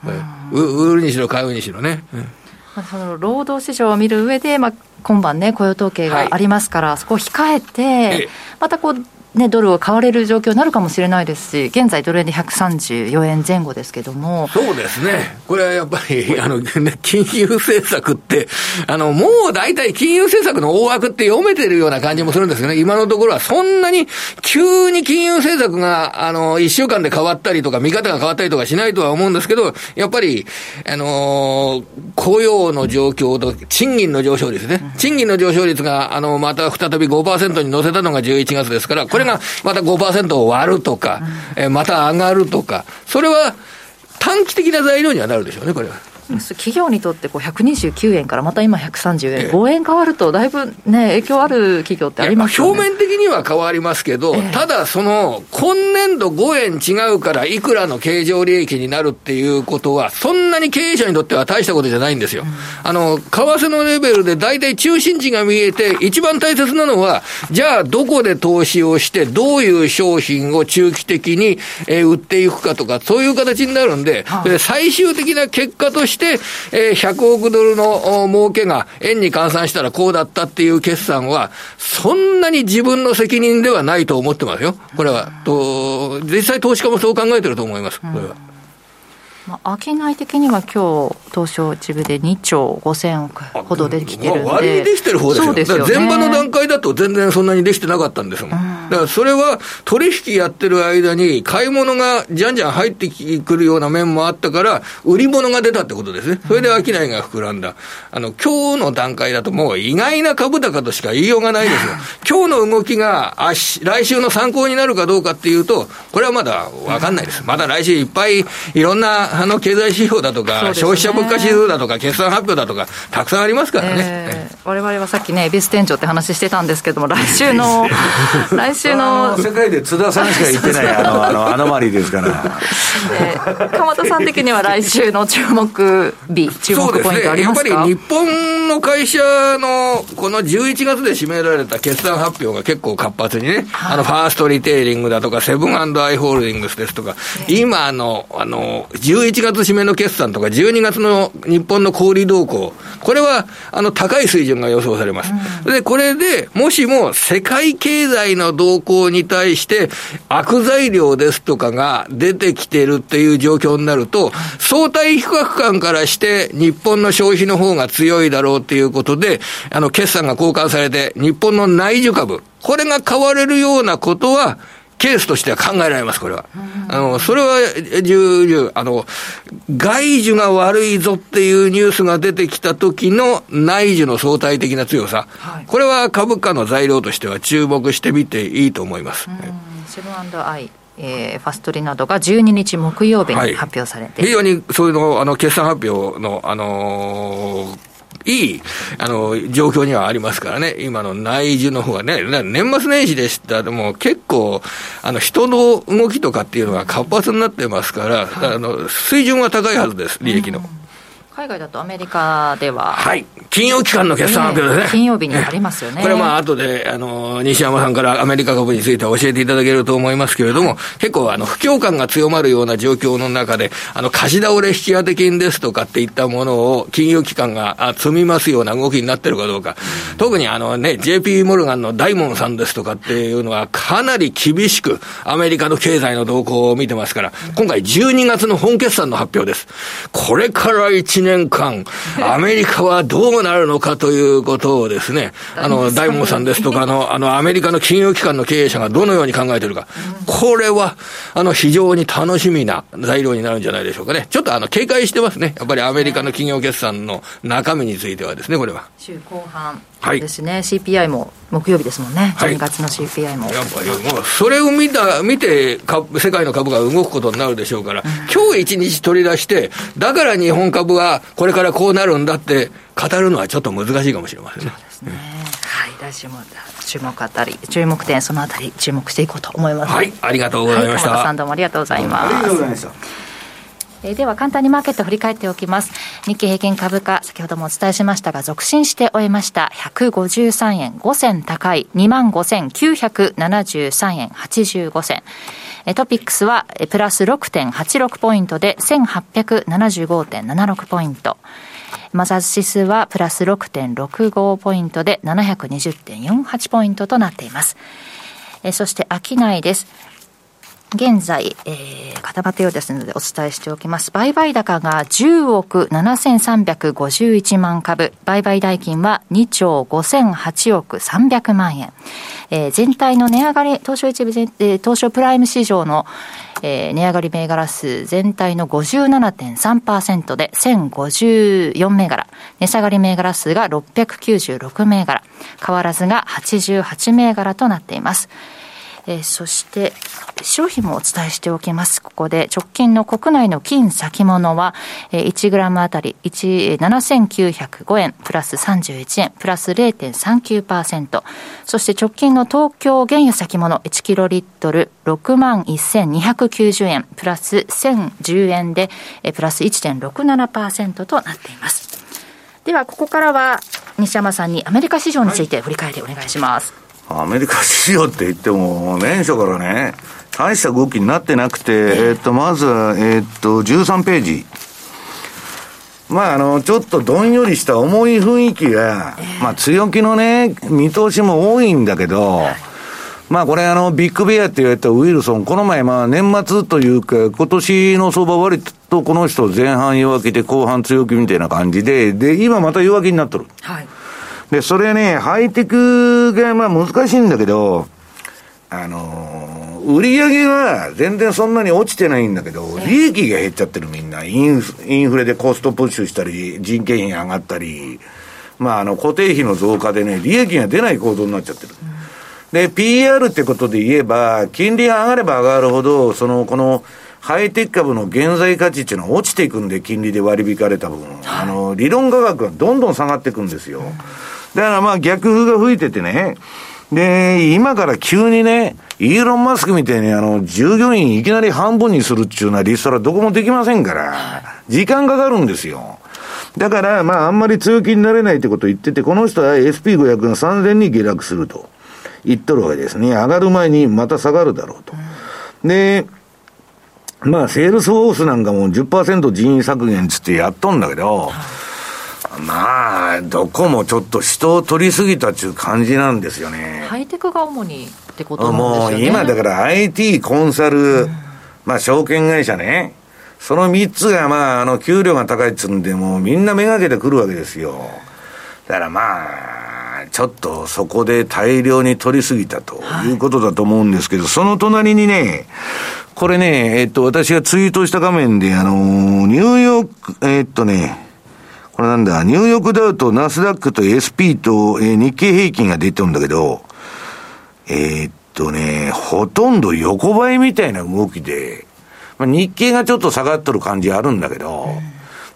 う売るにしろ買うにしろね。うんその労働市場を見る上で、まあ、今晩ね、雇用統計がありますから、はい、そこを控えて、またこう、ね、ドルを買われる状況になるかもしれないですし、現在、ドル円で134円前後ですけども。そうですね。これはやっぱり、あの、ね、金融政策って、あの、もう大体金融政策の大枠って読めてるような感じもするんですよね。今のところはそんなに急に金融政策が、あの、一週間で変わったりとか、見方が変わったりとかしないとは思うんですけど、やっぱり、あの雇用の状況と賃金の上昇率ね。賃金の上昇率が、あの、また再び5%に乗せたのが11月ですから、これがまた5%を割るとか、えまた上がるとか、それは短期的な材料にはなるでしょうね、これは。企業にとってこう129円からまた今130円、ええ、5円変わると、だいぶね、影響ある企業ってありますよね、表面的には変わりますけど、え、ただ、その今年度5円違うから、いくらの経常利益になるっていうことは、そんなに経営者にとっては大したことじゃないんですよ。うん、あの為替のレベルで大体中心地が見えて、一番大切なのは、じゃあ、どこで投資をして、どういう商品を中期的に、え売っていくかとか、そういう形になるんで、はあ、最終的な結果として、して、えー、100億ドルの儲けが円に換算したらこうだったっていう決算は、そんなに自分の責任ではないと思ってますよ。これは。と、実際投資家もそう考えてると思います。これは。まあ、商い的には今日東証一部で2兆5000億ほどできてるんで、まあ、割にできてる方ですよ。ですよ、ね、前場の段階だと全然そんなにできてなかったんですもん、うん、だからそれは取引やってる間に買い物がじゃんじゃん入ってくるような面もあったから、売り物が出たってことですね、それで商いが膨らんだ、あの今日の段階だと、もう意外な株高としか言いようがないですよ、今日の動きが来週の参考になるかどうかっていうと、これはまだ分かんないです、まだ来週いっぱいいろんなあの経済指標だとか、ね、消費者物価指数だとか、決算発表だとか、たくさんありますからね。われわれはさっきね、恵比寿店長って話してたんですけども、来週の、来週の。世界で津田さんしか言ってない、あの、あの、アノマリーですから。鎌田さん的には来週の注目日、注目ポイントありますか、ね、やっぱり日本の会社の、この11月で占められた決算発表が結構活発にね、はい、あの、ファーストリテイリングだとか、セブンアイ・ホールディングスですとか、今の、あの、11月締めの決算とか、12月の日本の小売動向、これは、あの、高い水準が予想されます。うん、で、これで、もしも世界経済の動向に対して、悪材料ですとかが出てきてるっていう状況になると、相対比較感からして、日本の消費の方が強いだろうっていうことで、あの、決算が交換されて、日本の内需株、これが買われるようなことは、ケースとしては考えられます、これは。あの、それは重々、あの、外需が悪いぞっていうニュースが出てきた時の内需の相対的な強さ、はい、これは株価の材料としては注目してみていいと思います。セブンアイえー、ファストリなどが12日木曜日に発表されて、はい、非常にそういうの、あの、決算発表の、あのーいい、あの、状況にはありますからね、今の内需の方がね、年末年始でしたでも結構、あの、人の動きとかっていうのが活発になってますから、あの、水準は高いはずです、利益の。うん海外だとアメリカでは、はい、金融機関の決算発表ですね、金曜日にありますよね。これ、まあ後であの西山さんからアメリカ株について教えていただけると思いますけれども、結構あの不況感が強まるような状況の中で、あの貸し倒れ引き当て金ですとかっていったものを金融機関が積みますような動きになってるかどうか、特にあのね、JP モルガンのダイモンさんですとかっていうのは、かなり厳しくアメリカの経済の動向を見てますから、今回12月の本決算の発表です。これから1年間、アメリカはどうなるのかということをですね、あの、大門さんですとか、あの、あの、アメリカの金融機関の経営者がどのように考えているか、これは、あの、非常に楽しみな材料になるんじゃないでしょうかね。ちょっとあの、警戒してますね。やっぱりアメリカの企業決算の中身についてはですね、これは。週後半。ですね、はい、CPI も木曜日ですもんね、12月の CPI も。やっぱりもう、それを見た見て世界の株が動くことになるでしょうから、うん、今日一日取り出して、だから日本株はこれからこうなるんだって語るのはちょっと難しいかもしれませんね。そうですね、うん、はい。来週も注目あたり注目点そのあたり注目していこうと思います。はい。ありがとうございました、はい、さんどうもありがとうございます、えー、では簡単にマーケットを振り返っておきます。日経平均株価、先ほどもお伝えしましたが、続伸して終えました。153円5銭高い、25,973円85銭。トピックスはプラス6.86ポイントで1875.76ポイント。マザーズ指数はプラス6.65ポイントで720.48ポイントとなっています。そして商いです。現在、えー、固まったようですのでお伝えしておきます。売買高が10億7351万株、売買代金は2兆5008億300万円。えー、全体の値上がり、東証一部、えー、東証プライム市場の、えー、値上がり銘柄数全体の57.3%で1054銘柄、値下がり銘柄数が696銘柄、変わらずが88銘柄となっています。えー、そして商品もお伝えしておきます。ここで直近の国内の金先物は、えー、1グラムあたり7905円プラス31円プラス0.39%そして直近の東京原油先物1キロリットル6万1290円プラス1010円で、えー、プラス1.67%となっています。ではここからは西山さんにアメリカ市場について振り返りお願いします。はいアメリカ市場って言っても、年初からね、大した動きになってなくて、えっと、まずは、えっと、13ページ。まあ、あの、ちょっとどんよりした重い雰囲気が、まあ、強気のね、見通しも多いんだけど、まあこれあの、ビッグベアって言われたウィルソン、この前まあ年末というか、今年の相場割とこの人前半弱気で後半強気みたいな感じで、で、今また弱気になっとる。はい。で、それね、ハイテクがまあ難しいんだけど、あのー、売り上げは全然そんなに落ちてないんだけど、利益が減っちゃってるみんな。インフインフレでコストプッシュしたり、人件費上がったり、まああの固定費の増加でね、利益が出ない構造になっちゃってる。で、PR ってことで言えば、金利が上がれば上がるほど、その、この、ハイテク株の現在価値っていうのは落ちていくんで、金利で割り引かれた分、あの、理論価格がどんどん下がっていくんですよ。だからまあ逆風が吹いててね、で、今から急にね、イーロン・マスクみたいにあの、従業員いきなり半分にするっていうのはリストラどこもできませんから、時間かかるんですよ。だから、まあ、あんまり強気になれないってことを言ってて、この人は SP500 が3000に下落すると言っとるわけですね。上がる前にまた下がるだろうと。で、まあ、セールスフォースなんかも10%人員削減つってやっとんだけど、まあ、どこもちょっと人を取りすぎたっていう感じなんですよね。ハイテクが主にってことなんですよね。もう今だから IT、コンサル、うん、まあ証券会社ね。その3つがまあ、あの、給料が高いっつうんで、もうみんなめがけてくるわけですよ。だからまあ、ちょっとそこで大量に取りすぎたということだと思うんですけど、はい、その隣にね、これね、えっと、私がツイートした画面で、あの、ニューヨーク、えっとね、これなんだ、ニューヨークダウとナスダックと SP と、えー、日経平均が出てるんだけど、えー、っとね、ほとんど横ばいみたいな動きで、まあ、日経がちょっと下がっとる感じあるんだけど、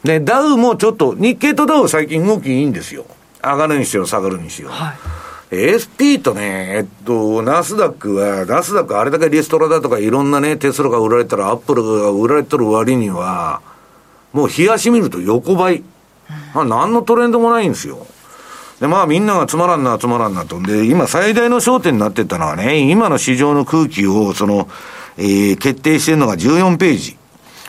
で、ダウもちょっと、日経とダウ最近動きいいんですよ。上がるにしろ下がるにしろ。はい SP とね、えっと、ナスダックは、ナスダックあれだけリストラだとかいろんなね、テスラが売られたら、アップルが売られてる割には、もう冷やし見ると横ばい。まあ、何のトレンドもないんですよ。で、まあみんながつまらんな、つまらんなと。で、今最大の焦点になってたのはね、今の市場の空気を、その、えー、決定してるのが14ページ。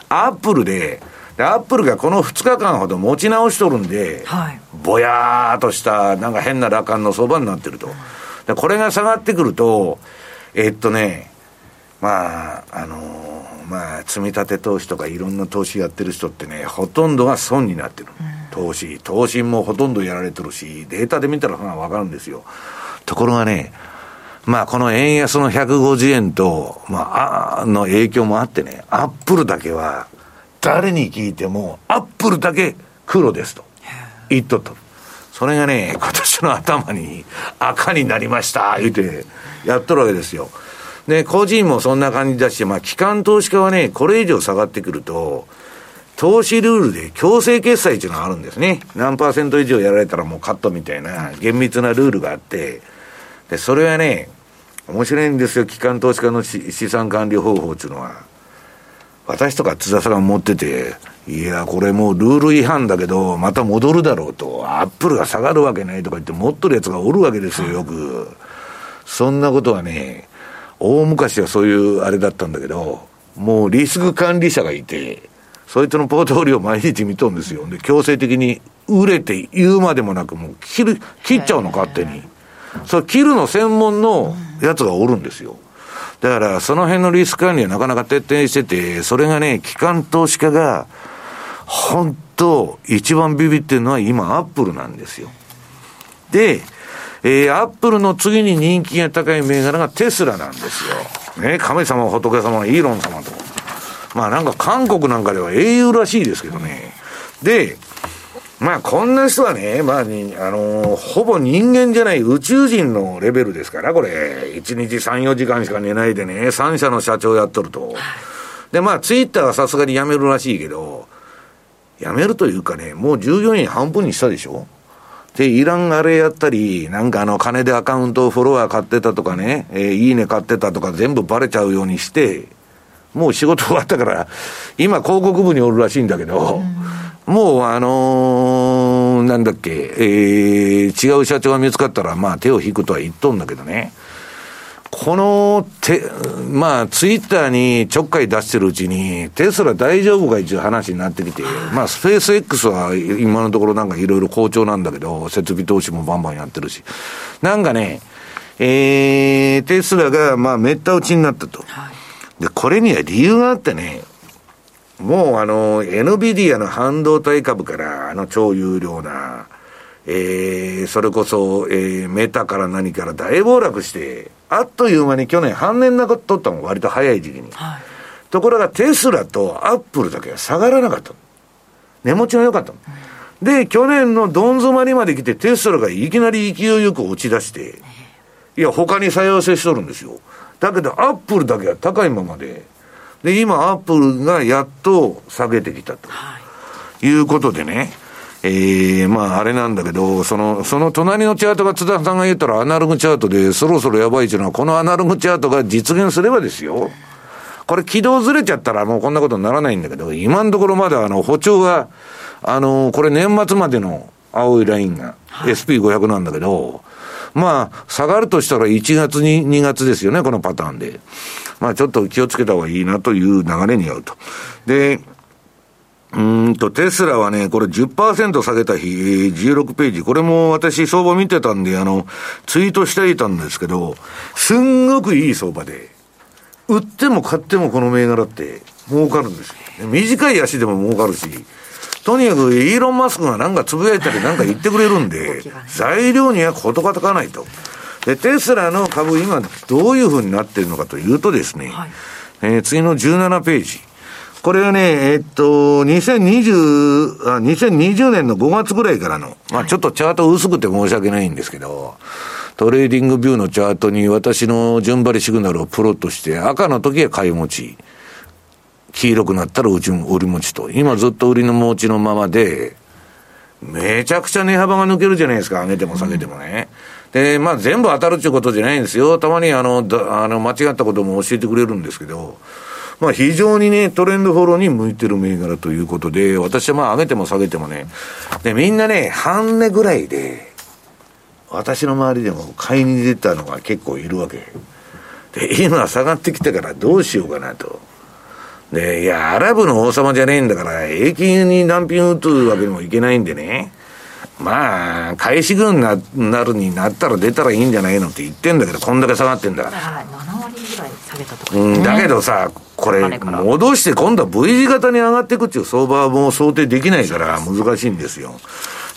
アップルで、で、アップルがこの2日間ほど持ち直しとるんで、はい、ぼやーっとした、なんか変な羅漢の相場になってると。で、これが下がってくると、えー、っとね、まあ、あのー、まあ、積み立て投資とかいろんな投資やってる人ってね、ほとんどが損になってる。うん投資、投資もほとんどやられてるし、データで見たらわかるんですよ。ところがね、まあこの円安の150円と、まあ、あの影響もあってね、アップルだけは、誰に聞いても、アップルだけ黒ですと言っとった。それがね、今年の頭に赤になりました、言うて、やっとるわけですよ。で、個人もそんな感じだし、まあ、機関投資家はね、これ以上下がってくると、投資ルールで強制決済っていうのがあるんですね。何パーセント以上やられたらもうカットみたいな厳密なルールがあって、で、それはね、面白いんですよ、機関投資家の資産管理方法っていうのは。私とか津田さんが持ってて、いや、これもうルール違反だけど、また戻るだろうと、アップルが下がるわけないとか言って持っとるやつがおるわけですよ、よく。そんなことはね、大昔はそういうあれだったんだけど、もうリスク管理者がいて、そいつのポートフォリオを毎日見とるんですよ。で、強制的に売れて言うまでもなく、もう切る、切っちゃうの、勝手に。それ切るの専門のやつがおるんですよ。だから、その辺のリスク管理はなかなか徹底してて、それがね、機関投資家が、本当、一番ビビってるのは今、アップルなんですよ。で、えー、アップルの次に人気が高い銘柄がテスラなんですよ。ね、神様、仏様、イーロン様と。まあなんか韓国なんかでは英雄らしいですけどね。で、まあこんな人はね、まあに、あのー、ほぼ人間じゃない宇宙人のレベルですから、これ。1日3、4時間しか寝ないでね、3社の社長やっとると。で、まあツイッターはさすがに辞めるらしいけど、辞めるというかね、もう従業員半分にしたでしょで、イランあれやったり、なんかあの、金でアカウントフォロワー買ってたとかね、えー、いいね買ってたとか全部バレちゃうようにして、もう仕事終わったから、今広告部におるらしいんだけど、もうあのー、なんだっけ、えー、違う社長が見つかったら、まあ手を引くとは言っとんだけどね。この、て、まあ、ツイッターにちょっかい出してるうちに、テスラ大丈夫か一応話になってきて、まあ、スペース X は今のところなんかいろいろ好調なんだけど、設備投資もバンバンやってるし。なんかね、えー、テスラが、まあ、めった打ちになったと。はいで、これには理由があってね、もうあの、NVIDIA の半導体株から、あの超有料な、えー、それこそ、えー、メタから何から大暴落して、あっという間に去年半年なこと取ったの割と早い時期に。はい、ところがテスラとアップルだけは下がらなかった。値持ちが良かった、うん、で、去年のどん詰まりまで来てテスラがいきなり勢いよく落ち出して、いや、他に採用性しとるんですよ。だけど、アップルだけは高いままで、で、今、アップルがやっと下げてきたと。はい、いうことでね、ええー、まあ、あれなんだけど、その、その隣のチャートが津田さんが言ったらアナログチャートでそろそろやばいっていうのは、このアナログチャートが実現すればですよ。これ軌道ずれちゃったらもうこんなことにならないんだけど、今のところまだあの、補聴が、あの、これ年末までの青いラインが SP500 なんだけど、まあ、下がるとしたら1月に2月ですよね、このパターンで。まあ、ちょっと気をつけた方がいいなという流れに合うと。で、うんと、テスラはね、これ10%下げた日、16ページ。これも私相場見てたんで、あの、ツイートしていたんですけど、すんごくいい相場で、売っても買ってもこの銘柄って儲かるんですよ。短い足でも儲かるし、とにかくイーロン・マスクがなんかつぶやいたりなんか言ってくれるんで、材料には事がかないと。で、テスラの株今どういうふうになってるのかというとですね、はい、えー、次の17ページ。これはね、えっと、2020、あ、2020年の5月ぐらいからの、まあちょっとチャート薄くて申し訳ないんですけど、TradingView のチャートに私の順張りシグナルをプロットして、赤の時は買い持ち、黄色くなったらうち売り持ちと。今ずっと売りの持ちのままで、めちゃくちゃ値幅が抜けるじゃないですか、上げても下げてもね。で、まあ全部当たるっていうことじゃないんですよ。たまにあの、あの、間違ったことも教えてくれるんですけど、まあ非常にね、トレンドフォローに向いてる銘柄ということで、私はまあ上げても下げてもね、で、みんなね、半値ぐらいで、私の周りでも買いに出たのが結構いるわけ。で、今下がってきたからどうしようかなと。で、いや、アラブの王様じゃねえんだから、永久に難品打つわけにもいけないんでね。まあ、返し軍ななるになったら出たらいいんじゃないのって言ってんだけど、こんだけ下がってんだから。7割ぐらい下げたとか、ね、うん、だけどさ、これ、戻して今度は V 字型に上がっていくっていう相場はもう想定できないから難しいんですよ。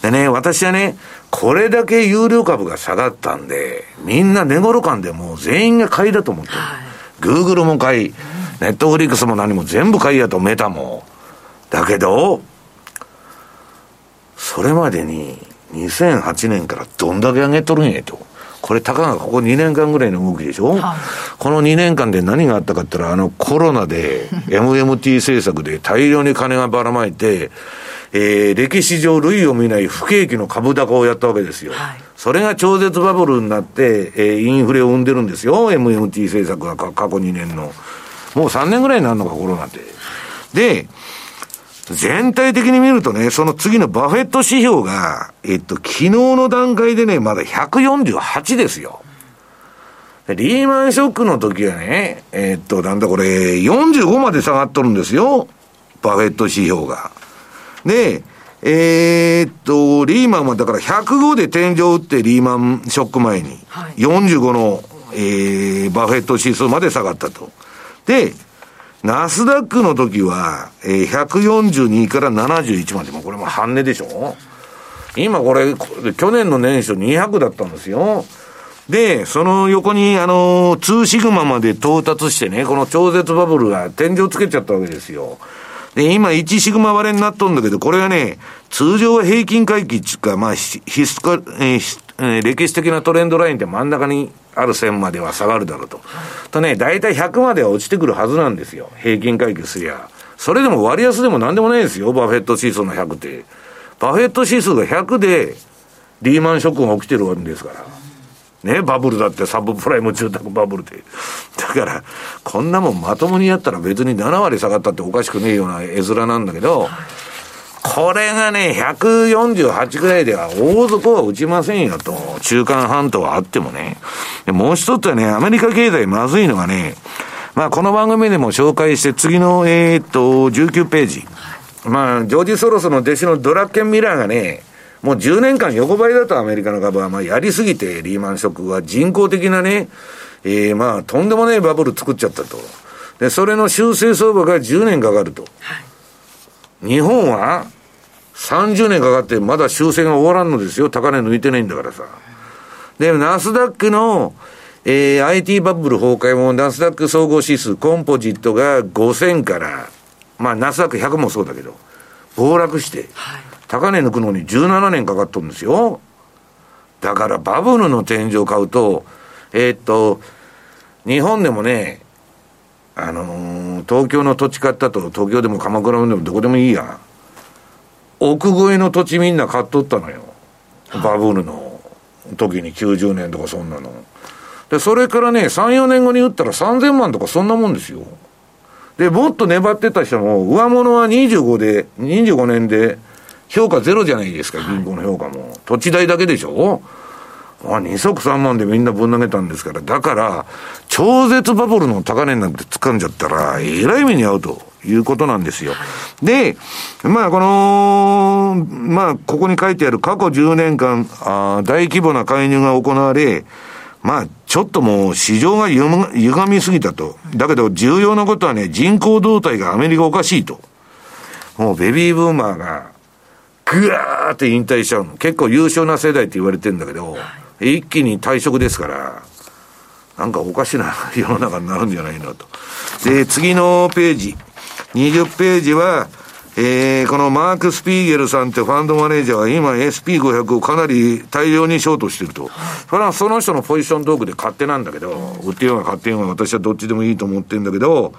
でね、私はね、これだけ有料株が下がったんで、みんな寝頃感でもう全員が買いだと思ってる。はい、グーグルも買い、ネットフリックスも何も全部買いやと、メタも。だけど、それまでに2008年からどんだけ上げとるんやと。これ、たかがここ2年間ぐらいの動きでしょ、はい、この2年間で何があったかって言ったら、あのコロナで MMT 政策で大量に金がばらまいて、えー、歴史上類を見ない不景気の株高をやったわけですよ。はい、それが超絶バブルになって、えー、インフレを生んでるんですよ。MMT 政策が過去2年の。もう3年ぐらいになるのか、コロナって。で、全体的に見るとね、その次のバフェット指標が、えっと、昨日の段階でね、まだ148ですよ。リーマンショックの時はね、えっと、なんだこれ、45まで下がっとるんですよ。バフェット指標が。で、えー、っと、リーマンはだから105で天井打ってリーマンショック前に、はい、45の、えー、バフェット指数まで下がったと。で、ナスダックの時は、えー、142から71まで、もこれも半値でしょ？今これ、去年の年初200だったんですよ。で、その横に、あの、2シグマまで到達してね、この超絶バブルが天井つけちゃったわけですよ。で、今1シグマ割れになっとんだけど、これがね、通常は平均回帰っていうか、まあ、ヒスカ、えー、歴史的なトレンドラインって真ん中にある線までは下がるだろうと。とね、大体100までは落ちてくるはずなんですよ。平均回帰すりゃ。それでも割安でも何でもないですよ。バフェット指数の100って。バフェット指数が100で、リーマンショックが起きてるわけですから。ね、バブルだってサブプライム住宅バブルで。だから、こんなもんまともにやったら別に7割下がったっておかしくねえような絵面なんだけど、これがね、148ぐらいでは大底は打ちませんよと、中間半島はあってもね。もう一つはね、アメリカ経済まずいのがね、まあこの番組でも紹介して次の、えー、っと、19ページ。まあ、ジョージ・ソロスの弟子のドラッケン・ミラーがね、もう10年間横ばいだとアメリカの株は、まあやりすぎてリーマンショックは人工的なね、えー、まあとんでもないバブル作っちゃったと。で、それの修正相場が10年かかると。はい日本は30年かかってまだ修正が終わらんのですよ。高値抜いてないんだからさ。で、ナスダックの、えー、IT バブル崩壊もナスダック総合指数、コンポジットが5000から、まあナスダック100もそうだけど、暴落して、高値抜くのに17年かかっとるんですよ。だからバブルの天井買うと、えー、っと、日本でもね、あのー、東京の土地買ったと、東京でも鎌倉でもどこでもいいや。奥越えの土地みんな買っとったのよ。バブルの時に90年とかそんなの。で、それからね、3、4年後に売ったら3000万とかそんなもんですよ。で、もっと粘ってた人も、上物は25で、25年で、評価ゼロじゃないですか、銀行の評価も。土地代だけでしょ？あ、二足三万でみんなぶん投げたんですから、だから、超絶バブルの高値なんて掴んじゃったら、えらい目に遭うということなんですよ。で、まあ、この、まあ、ここに書いてある過去10年間、あ大規模な介入が行われ、まあ、ちょっともう市場が歪みすぎたと。だけど重要なことはね、人口動態がアメリカおかしいと。もうベビーブーマーが、ぐわーって引退しちゃうの。結構優秀な世代って言われてんだけど、一気に退職ですから、なんかおかしな 世の中になるんじゃないのと。で、次のページ。20ページは、えー、このマーク・スピーゲルさんってファンドマネージャーは今 SP500 をかなり大量にショートしてると。それはその人のポジショントークで勝手なんだけど、売ってようが買ってようが私はどっちでもいいと思ってんだけど、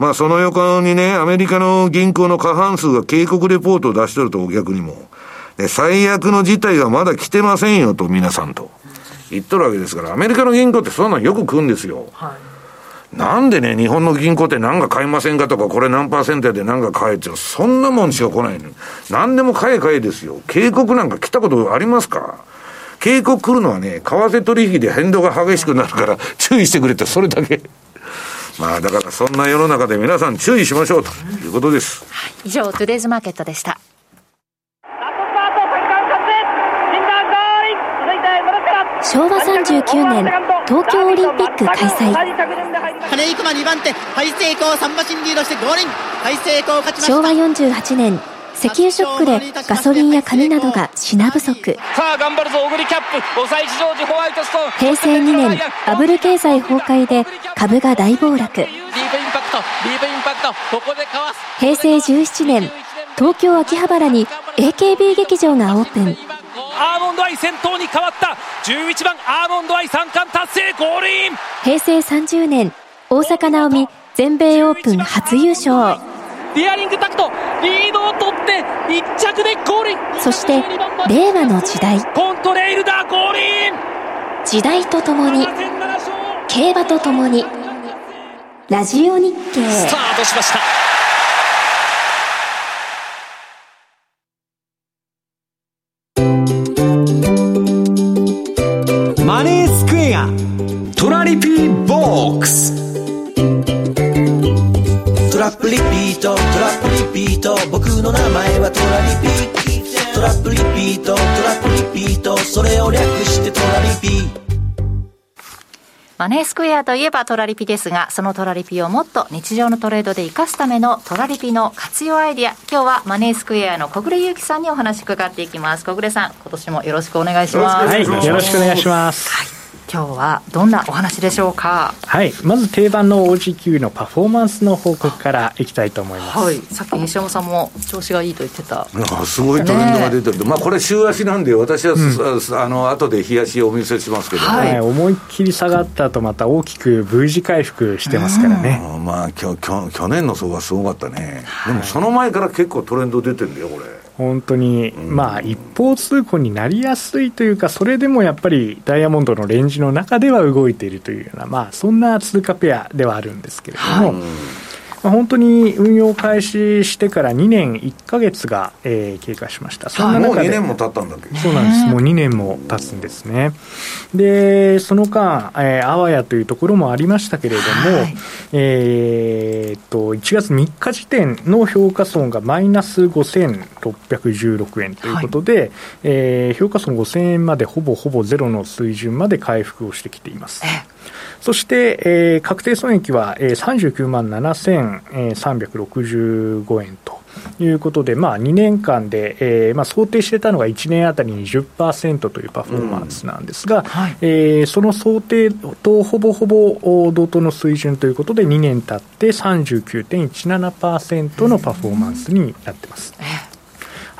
まあその横にね、アメリカの銀行の過半数が警告レポートを出しとるとお客にも。で、最悪の事態がまだ来てませんよと、皆さんと。言っとるわけですから、アメリカの銀行ってそんなんよく食うんですよ。はい、なんでね、日本の銀行って何か買いませんかとか、これ何パーセントで何か買えって、そんなもんしか来ないの。何でも買え買えですよ。警告なんか来たことありますか？警告来るのはね、為替取引で変動が激しくなるから注意してくれって、それだけ。まあだからそんな世の中で皆さん注意しましょうということです。以上、トゥデイズマーケットでした。昭和39年東京オリンピック開催金井熊2番手大成功3馬身リードしてゴールイン大成功勝ちました昭和48年石油ショックでガソリンや紙などが品不足。さあ頑張るぞ小栗キャップ。5歳児ジョージホワイトストーン。平成2年バブル経済崩壊で株が大暴落。ディープインパクトディープインパクト。ここでかわす。平成17年東京秋葉原に AKB 劇場がオープン。アーモンドアイ先頭に変わった。11番アーモンドアイ三冠達成ゴールイン平成30年大坂なおみ全米オープン初優勝ディアリングタクトリードを取って1着でゴールそして令和の時代。コントレイルだゴール時代とともに競馬とともにラジオ日経。スタートしました。マネースクエアトラリピーボックス。ップリピートトラップリピート僕の名前はトラリピトラップリピートトラップリピートそれを略してトラリピマネースクエアといえばトラリピですが、そのトラリピをもっと日常のトレードで活かすためのトラリピの活用アイディア。今日はマネースクエアの小暮祐樹さんにお話伺っていきます。小暮さん、今年もよろしくお願いします。はい、よろしくお願いします。はい今日はどんなお話でしょうか？はいまず定番の OG9 のパフォーマンスの報告からいきたいと思います。はいさっき西山さんも調子がいいと言ってた。すごいトレンドが出てる、ね、まあこれ週足なんで私は、うん、あの後で日足をお見せしますけど、はい、思いっきり下がった後また大きく V 字回復してますからね、うん、まあきょきょ去年の相場すごかったね、はい、でもその前から結構トレンド出てるんだよこれ本当に、まあ、一方通行になりやすいというか、それでもやっぱりダイヤモンドのレンジの中では動いているというような、まあ、そんな通貨ペアではあるんですけれども。はいまあ、本当に運用開始してから2年1か月が、えー、経過しました、そんな中で、もう2年も経ったんだけ？どそうなんです、もう2年も経つんですね。で、その間、えー、あわやというところもありましたけれども、はい、えー、っと、1月3日時点の評価損がマイナス5616円ということで、はい、えー、評価損5000円までほぼほぼゼロの水準まで回復をしてきています。そして、えー、確定損益は、えー、39万7365円ということで、まあ、2年間で、えーまあ、想定してたのが1年あたり20%というパフォーマンスなんですが、うん。はい、えー、その想定とほぼほぼ同等の水準ということで、2年経って39.17%のパフォーマンスになってます。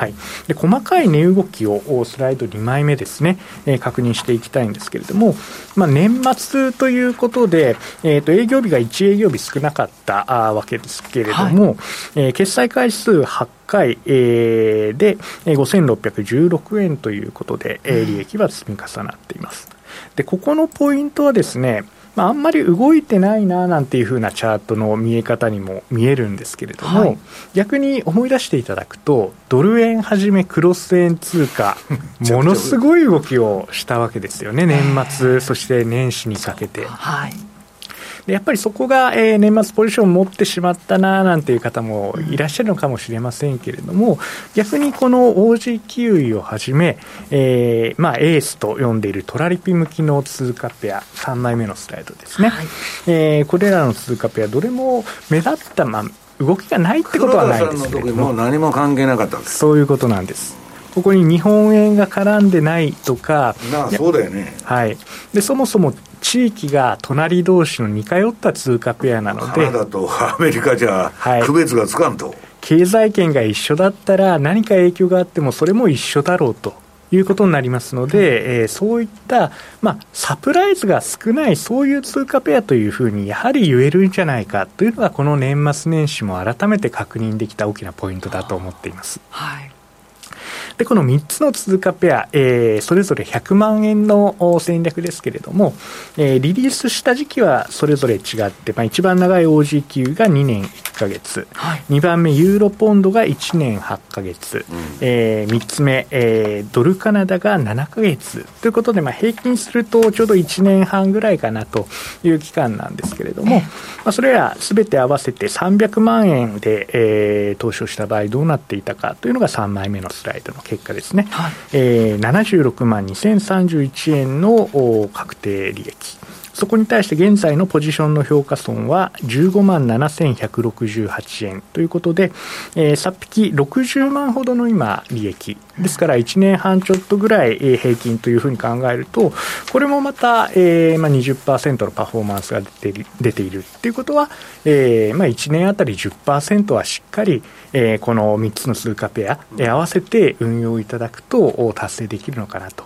はい、で細かい値動きをスライド2枚目ですね、えー、確認していきたいんですけれども、まあ、年末ということで、えー、と営業日が1営業日少なかったあわけですけれども、はい、えー、決済回数8回、えー、で5616円ということで、えー、利益は積み重なっています。でここのポイントはですね、まあ、あんまり動いてないななんていうふうなチャートの見え方にも見えるんですけれども、はい、逆に思い出していただくと、ドル円はじめクロス円通貨、ものすごい動きをしたわけですよね、年末、そして年始にかけて。はいでやっぱりそこが、えー、年末ポジションを持ってしまったななんていう方もいらっしゃるのかもしれませんけれども、逆にこの OG キウイをはじめ、えーまあ、エースと呼んでいるトラリピ向きの通貨ペア、3枚目のスライドですね、はい、えー、これらの通貨ペア、どれも目立った、まあ、動きがないってことはないですけれども、何も関係なかったそういうことなんです。ここに日本円が絡んでないとか、なあそうだよね、はい、でそもそも地域が隣同士の似通った通貨ペアなので、カナダとアメリカじゃ区別がつかんと、はい、経済圏が一緒だったら、何か影響があっても、それも一緒だろうと。いうことになりますので、えー、そういった、まあ、サプライズが少ない、そういう通貨ペアというふうに、やはり言えるんじゃないかというのが、この年末年始も改めて確認できた大きなポイントだと思っています。はいで、この3つの通貨ペア、えー、それぞれ100万円の戦略ですけれども、えー、リリースした時期はそれぞれ違って、まあ、一番長い OG 級が2年1か月、はい、2番目ユーロポンドが1年8か月、うん、えー、3つ目、えー、ドルカナダが7か月。ということで、まあ、平均するとちょうど1年半ぐらいかなという期間なんですけれども、まあ、それらすべて合わせて300万円で、えー、投資をした場合どうなっていたかというのが3枚目のスライドの結果ですね、はい。えー、76万2031円の確定利益。そこに対して現在のポジションの評価損は15万7168円。ということで、えー、さっ引き60万ほどの今、利益。ですから1年半ちょっとぐらい平均というふうに考えると、これもまた、えーまあ、20%のパフォーマンスが出て出ているということは、えーまあ、1年あたり10%はしっかり、えー、この3つの通貨ペア、えー、合わせて運用いただくと達成できるのかなと。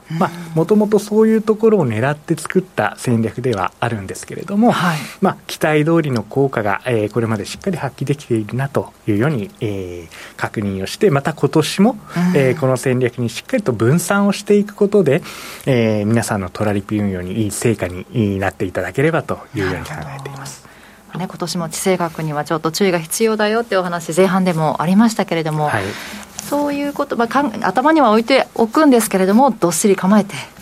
もともとそういうところを狙って作った戦略でははあるんですけれども、はい、まあ、期待通りの効果が、えー、これまでしっかり発揮できているなというように、えー、確認をして、また今年も、うん、えー、この戦略にしっかりと分散をしていくことで、えー、皆さんのトラリピ運用にいい成果になっていただければというように考えています。ね、今年も地政学にはちょっと注意が必要だよっていうお話前半でもありましたけれども、はい、そういうこと、まあ、かん頭には置いておくんですけれどもどっしり構えてっ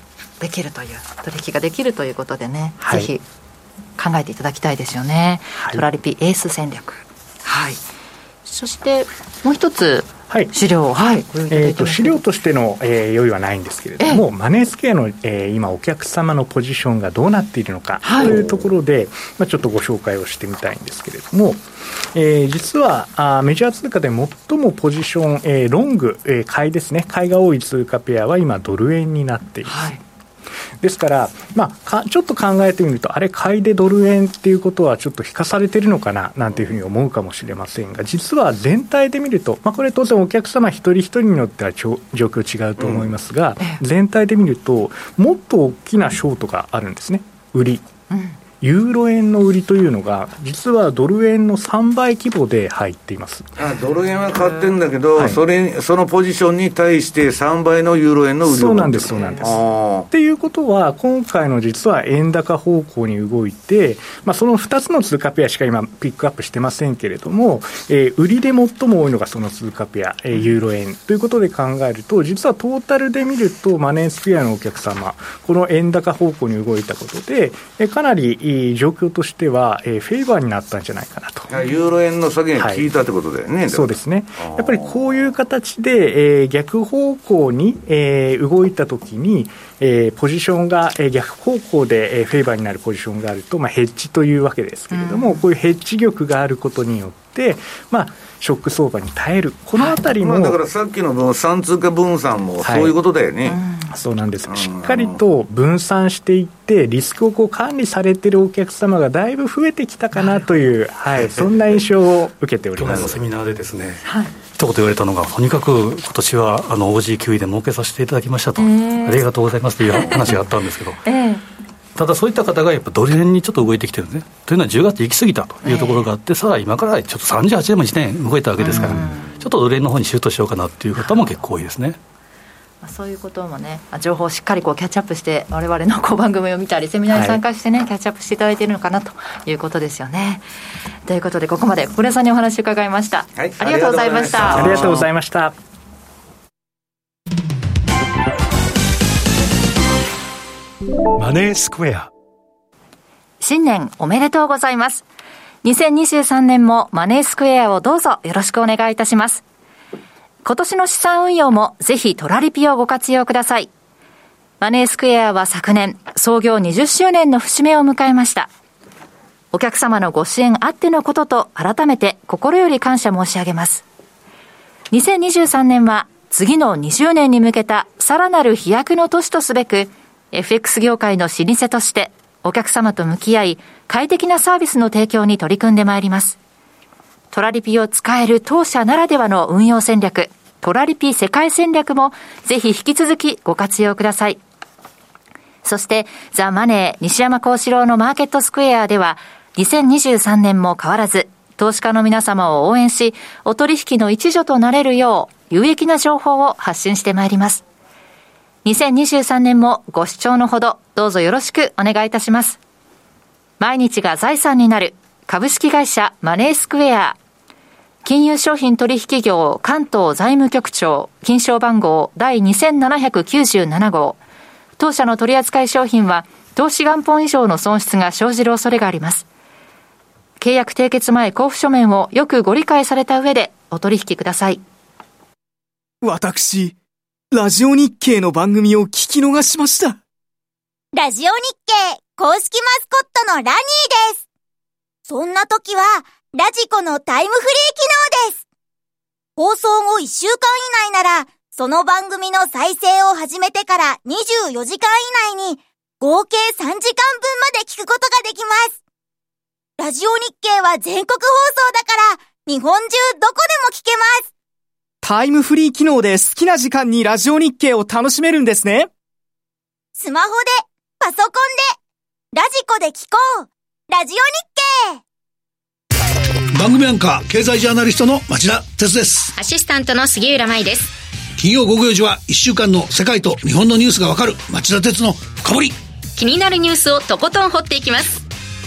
できるという取引ができるということでね、はい、ぜひ考えていただきたいですよね、はい、トラリピエース戦略。はい。そしてもう一つはい、資料、はい、えーと、資料としての、えー、用意はないんですけれども、マネースクエアの、えー、今、お客様のポジションがどうなっているのか、というところで、まあ、ちょっとご紹介をしてみたいんですけれども、えー、実はあメジャー通貨で最もポジション、えー、ロング、えー、買いですね、買いが多い通貨ペアは今、ドル円になっています。はいですから、まあ、ちょっと考えてみると、あれ、買いでドル円っていうことはちょっと引かされてるのかななんていうふうに思うかもしれませんが、実は全体で見ると、まあ、これ当然お客様一人一人によっては状況違うと思いますが、うん、全体で見ると、もっと大きなショートがあるんですね、売り。うんユーロ円の売りというのが、実はドル円の3倍規模で入っています。あドル円は買ってるんだけど、はい、それそのポジションに対して3倍のユーロ円の売りをそうなんです、そうなんです。っていうことは、今回の実は円高方向に動いて、まあ、その2つの通貨ペアしか今、ピックアップしてませんけれども、えー、売りで最も多いのがその通貨ペア、えー、ユーロ円。ということで考えると、実はトータルで見ると、マネースクエアのお客様、この円高方向に動いたことで、えー、かなり状況としては、えー、フェイバーになったんじゃないかなと。ユーロ円の下げが効いたってことだよね、はい、そうですね。やっぱりこういう形で、えー、逆方向に、えー、動いたときに、えー、ポジションが、えー、逆方向で、えー、フェイバーになるポジションがあると、まあ、ヘッジというわけですけれども、うん、こういうヘッジ力があることによって、まあ、ショック相場に耐える、このあたりも、だからさっきの分散通貨分散もそういうことだよね、はい、そうなんです、しっかりと分散していって、リスクをこう管理されてるお客様がだいぶ増えてきたかなという、はい、そんな印象を受けております。去年のセミナーでですね、はい、一言言われたのが、とにかく今年はあの OG9 で儲けさせていただきましたと、えー、ありがとうございますという話があったんですけど。えーただそういった方がやっぱドル円にちょっと動いてきてるね。というのは10月行き過ぎたというところがあって、さあ今からちょっと38年も1年動いたわけですから、ちょっとドル円の方にシュートしようかなっていう方も結構多いですね。そういうこともね、情報をしっかりこうキャッチアップして、われわれのこう番組を見たり、セミナーに参加してね、はい、キャッチアップしていただいているのかなということですよね。ということで、ここまで小暮さんにお話を伺いました。はい、ありがとうございました。ありがとうございました。マネースクエア新年おめでとうございます。2023年もマネースクエアをどうぞよろしくお願いいたします。今年の資産運用もぜひトラリピをご活用ください。マネースクエアは昨年創業20周年の節目を迎えました。お客様のご支援あってのことと改めて心より感謝申し上げます。2023年は次の20年に向けたさらなる飛躍の年とすべく FX 業界の老舗としてお客様と向き合い、快適なサービスの提供に取り組んでまいります。トラリピを使える当社ならではの運用戦略、トラリピ世界戦略もぜひ引き続きご活用ください。そして、ザ・マネー西山幸四郎のマーケットスクエアでは、2023年も変わらず、投資家の皆様を応援し、お取引の一助となれるよう、有益な情報を発信してまいります。2023年もご視聴のほどどうぞよろしくお願いいたします。毎日が財産になる株式会社マネースクエア金融商品取引業関東財務局長金賞番号第2797号当社の取扱い商品は投資元本以上の損失が生じる恐れがあります。契約締結前交付書面をよくご理解された上でお取引ください。私、ラジオ日経の番組を聞き逃しました。ラジオ日経公式マスコットのラニーです。そんな時は、ラジコのタイムフリー機能です。放送後1週間以内なら、その番組の再生を始めてから24時間以内に、合計3時間分まで聞くことができます。ラジオ日経は全国放送だから、日本中どこでも聞けます。タイムフリー機能で好きな時間にラジオ日経を楽しめるんですね。スマホで、パソコンで、ラジコで聞こう。ラジオ日経。番組アンカー、経済ジャーナリストの町田哲です。アシスタントの杉浦舞です。金曜午後4時は1週間の世界と日本のニュースがわかる町田哲の深掘り。気になるニュースをとことん掘っていきます。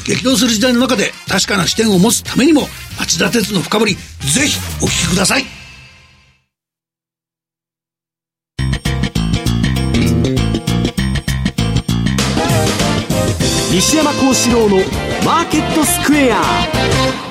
激動する時代の中で確かな視点を持つためにも町田哲の深掘り、ぜひお聞きください。西山幸四郎のマーケットスクエア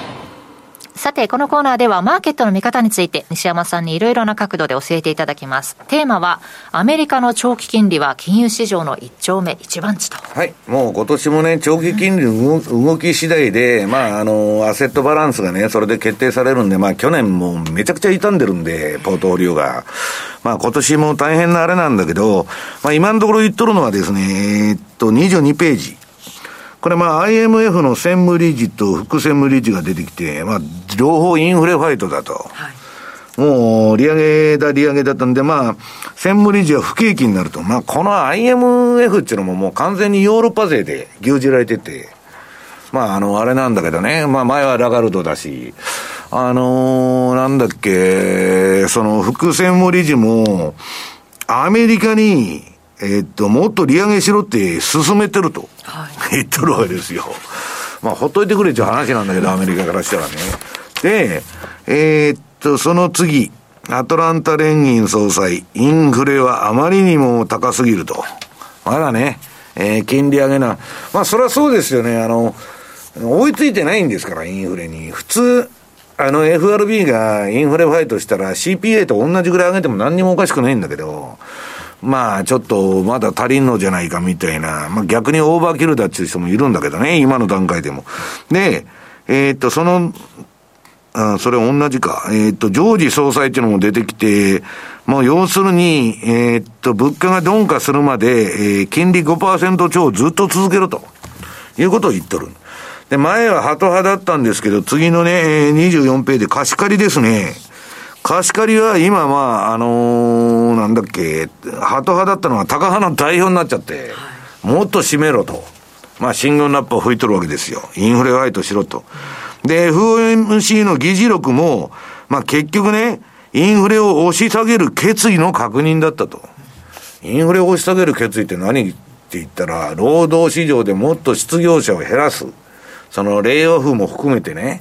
さて、このコーナーではマーケットの見方について西山さんにいろいろな角度で教えていただきます。テーマは、アメリカの長期金利は金融市場の一丁目一番地と。はい。もう今年もね、長期金利の動き次第で、まあ、あの、アセットバランスがね、それで決定されるんで、まあ、去年もめちゃくちゃ傷んでるんで、ポートフォリオが。まあ、今年も大変なあれなんだけど、まあ、今のところ言っとるのはですね、えっと、22ページ。これまあ IMF の専務理事と副専務理事が出てきて、まあ両方インフレファイトだと。はい、もう利上げだ利上げだったんで、まあ専務理事は不景気になると。まあこの IMF っていうのももう完全にヨーロッパ勢で牛耳られてて、まああのあれなんだけどね、まあ前はラガルドだし、あのー、なんだっけ、その副専務理事も、アメリカにえっと、もっと利上げしろって進めてると、はい、言っとるわけですよ。まあ、ほっといてくれっていう話なんだけど、アメリカからしたらね。で、えー、っと、その次、アトランタ連銀総裁、インフレはあまりにも高すぎると。まだね、えー、金利上げな。まあ、それはそうですよね。あの、追いついてないんですから、インフレに。普通、あの FRB がインフレファイトしたら CPA と同じぐらい上げても何にもおかしくないんだけど、まあ、ちょっとまだ足りんのじゃないかみたいな、まあ逆にオーバーキルだっていう人もいるんだけどね、今の段階でも。で、えー、っと、その、あそれ同じか。えー、っと、常時総裁っていうのも出てきて、もう要するに、えー、っと、物価が鈍化するまで、えー、金利5%超をずっと続けろと、いうことを言っとる。で、前はハト派だったんですけど、次のね、24ページで貸し借りですね。カシュカリは今、まあ、あのー、なんだっけ、ハト派だったのがタカ派の代表になっちゃって、もっと締めろと。まあ、進軍ラッパを吹いとるわけですよ。インフレファイトしろと。で、FOMC の議事録も、まあ結局ね、インフレを押し下げる決意の確認だったと。インフレを押し下げる決意って何って言ったら、労働市場でもっと失業者を減らす。そのレイオフも含めてね、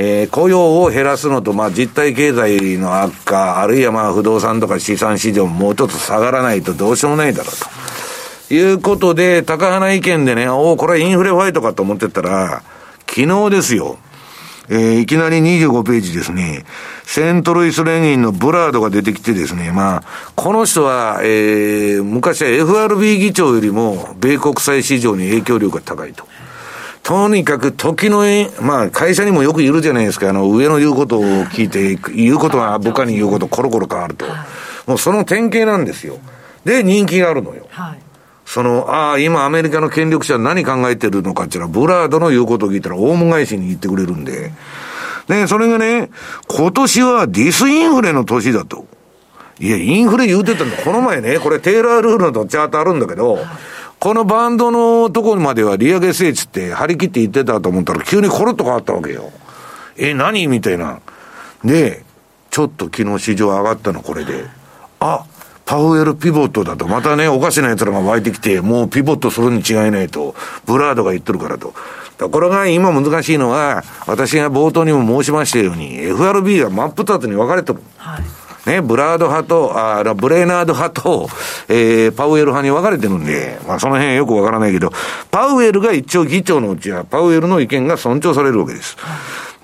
えー、雇用を減らすのと、まあ、実体経済の悪化、あるいはまあ、不動産とか資産市場ももうちょっと下がらないとどうしようもないだろうと。いうことで、高派意見でね、おお、これはインフレファイトかと思ってたら、昨日ですよ。えー、いきなり25ページですね。セントルイス連銀のブラードが出てきてですね、まあ、この人は、えー、昔は FRB 議長よりも、米国債市場に影響力が高いと。とにかく時の、まあ会社にもよくいるじゃないですか、あの上の言うことを聞いて、言うことが部下に言うことコロコロ変わると。もうその典型なんですよ。で、人気があるのよ。はい、その、ああ、今アメリカの権力者は何考えてるのかっていうのは、ブラードの言うことを聞いたら、オウム返しに言ってくれるんで。で、それがね、今年はディスインフレの年だと。いや、インフレ言うてたんだ。この前ね、これテーラールールのチャートあるんだけど、このバンドのところまでは利上げ聖地って張り切って言ってたと思ったら急にコロッと変わったわけよ。え、何みたいな。で、ちょっと昨日市場上がったのこれで。あ、パウエルピボットだと。またね、おかしな奴らが湧いてきて、もうピボットするに違いないと。ブラードが言ってるからと。これが今難しいのは、私が冒頭にも申しましたように、FRB が真っ二つに分かれてる。はいね、ブラード派と、あブレーナード派と、えー、パウエル派に分かれてるんで、まあその辺よくわからないけど、パウエルが一応議長のうちは、パウエルの意見が尊重されるわけです。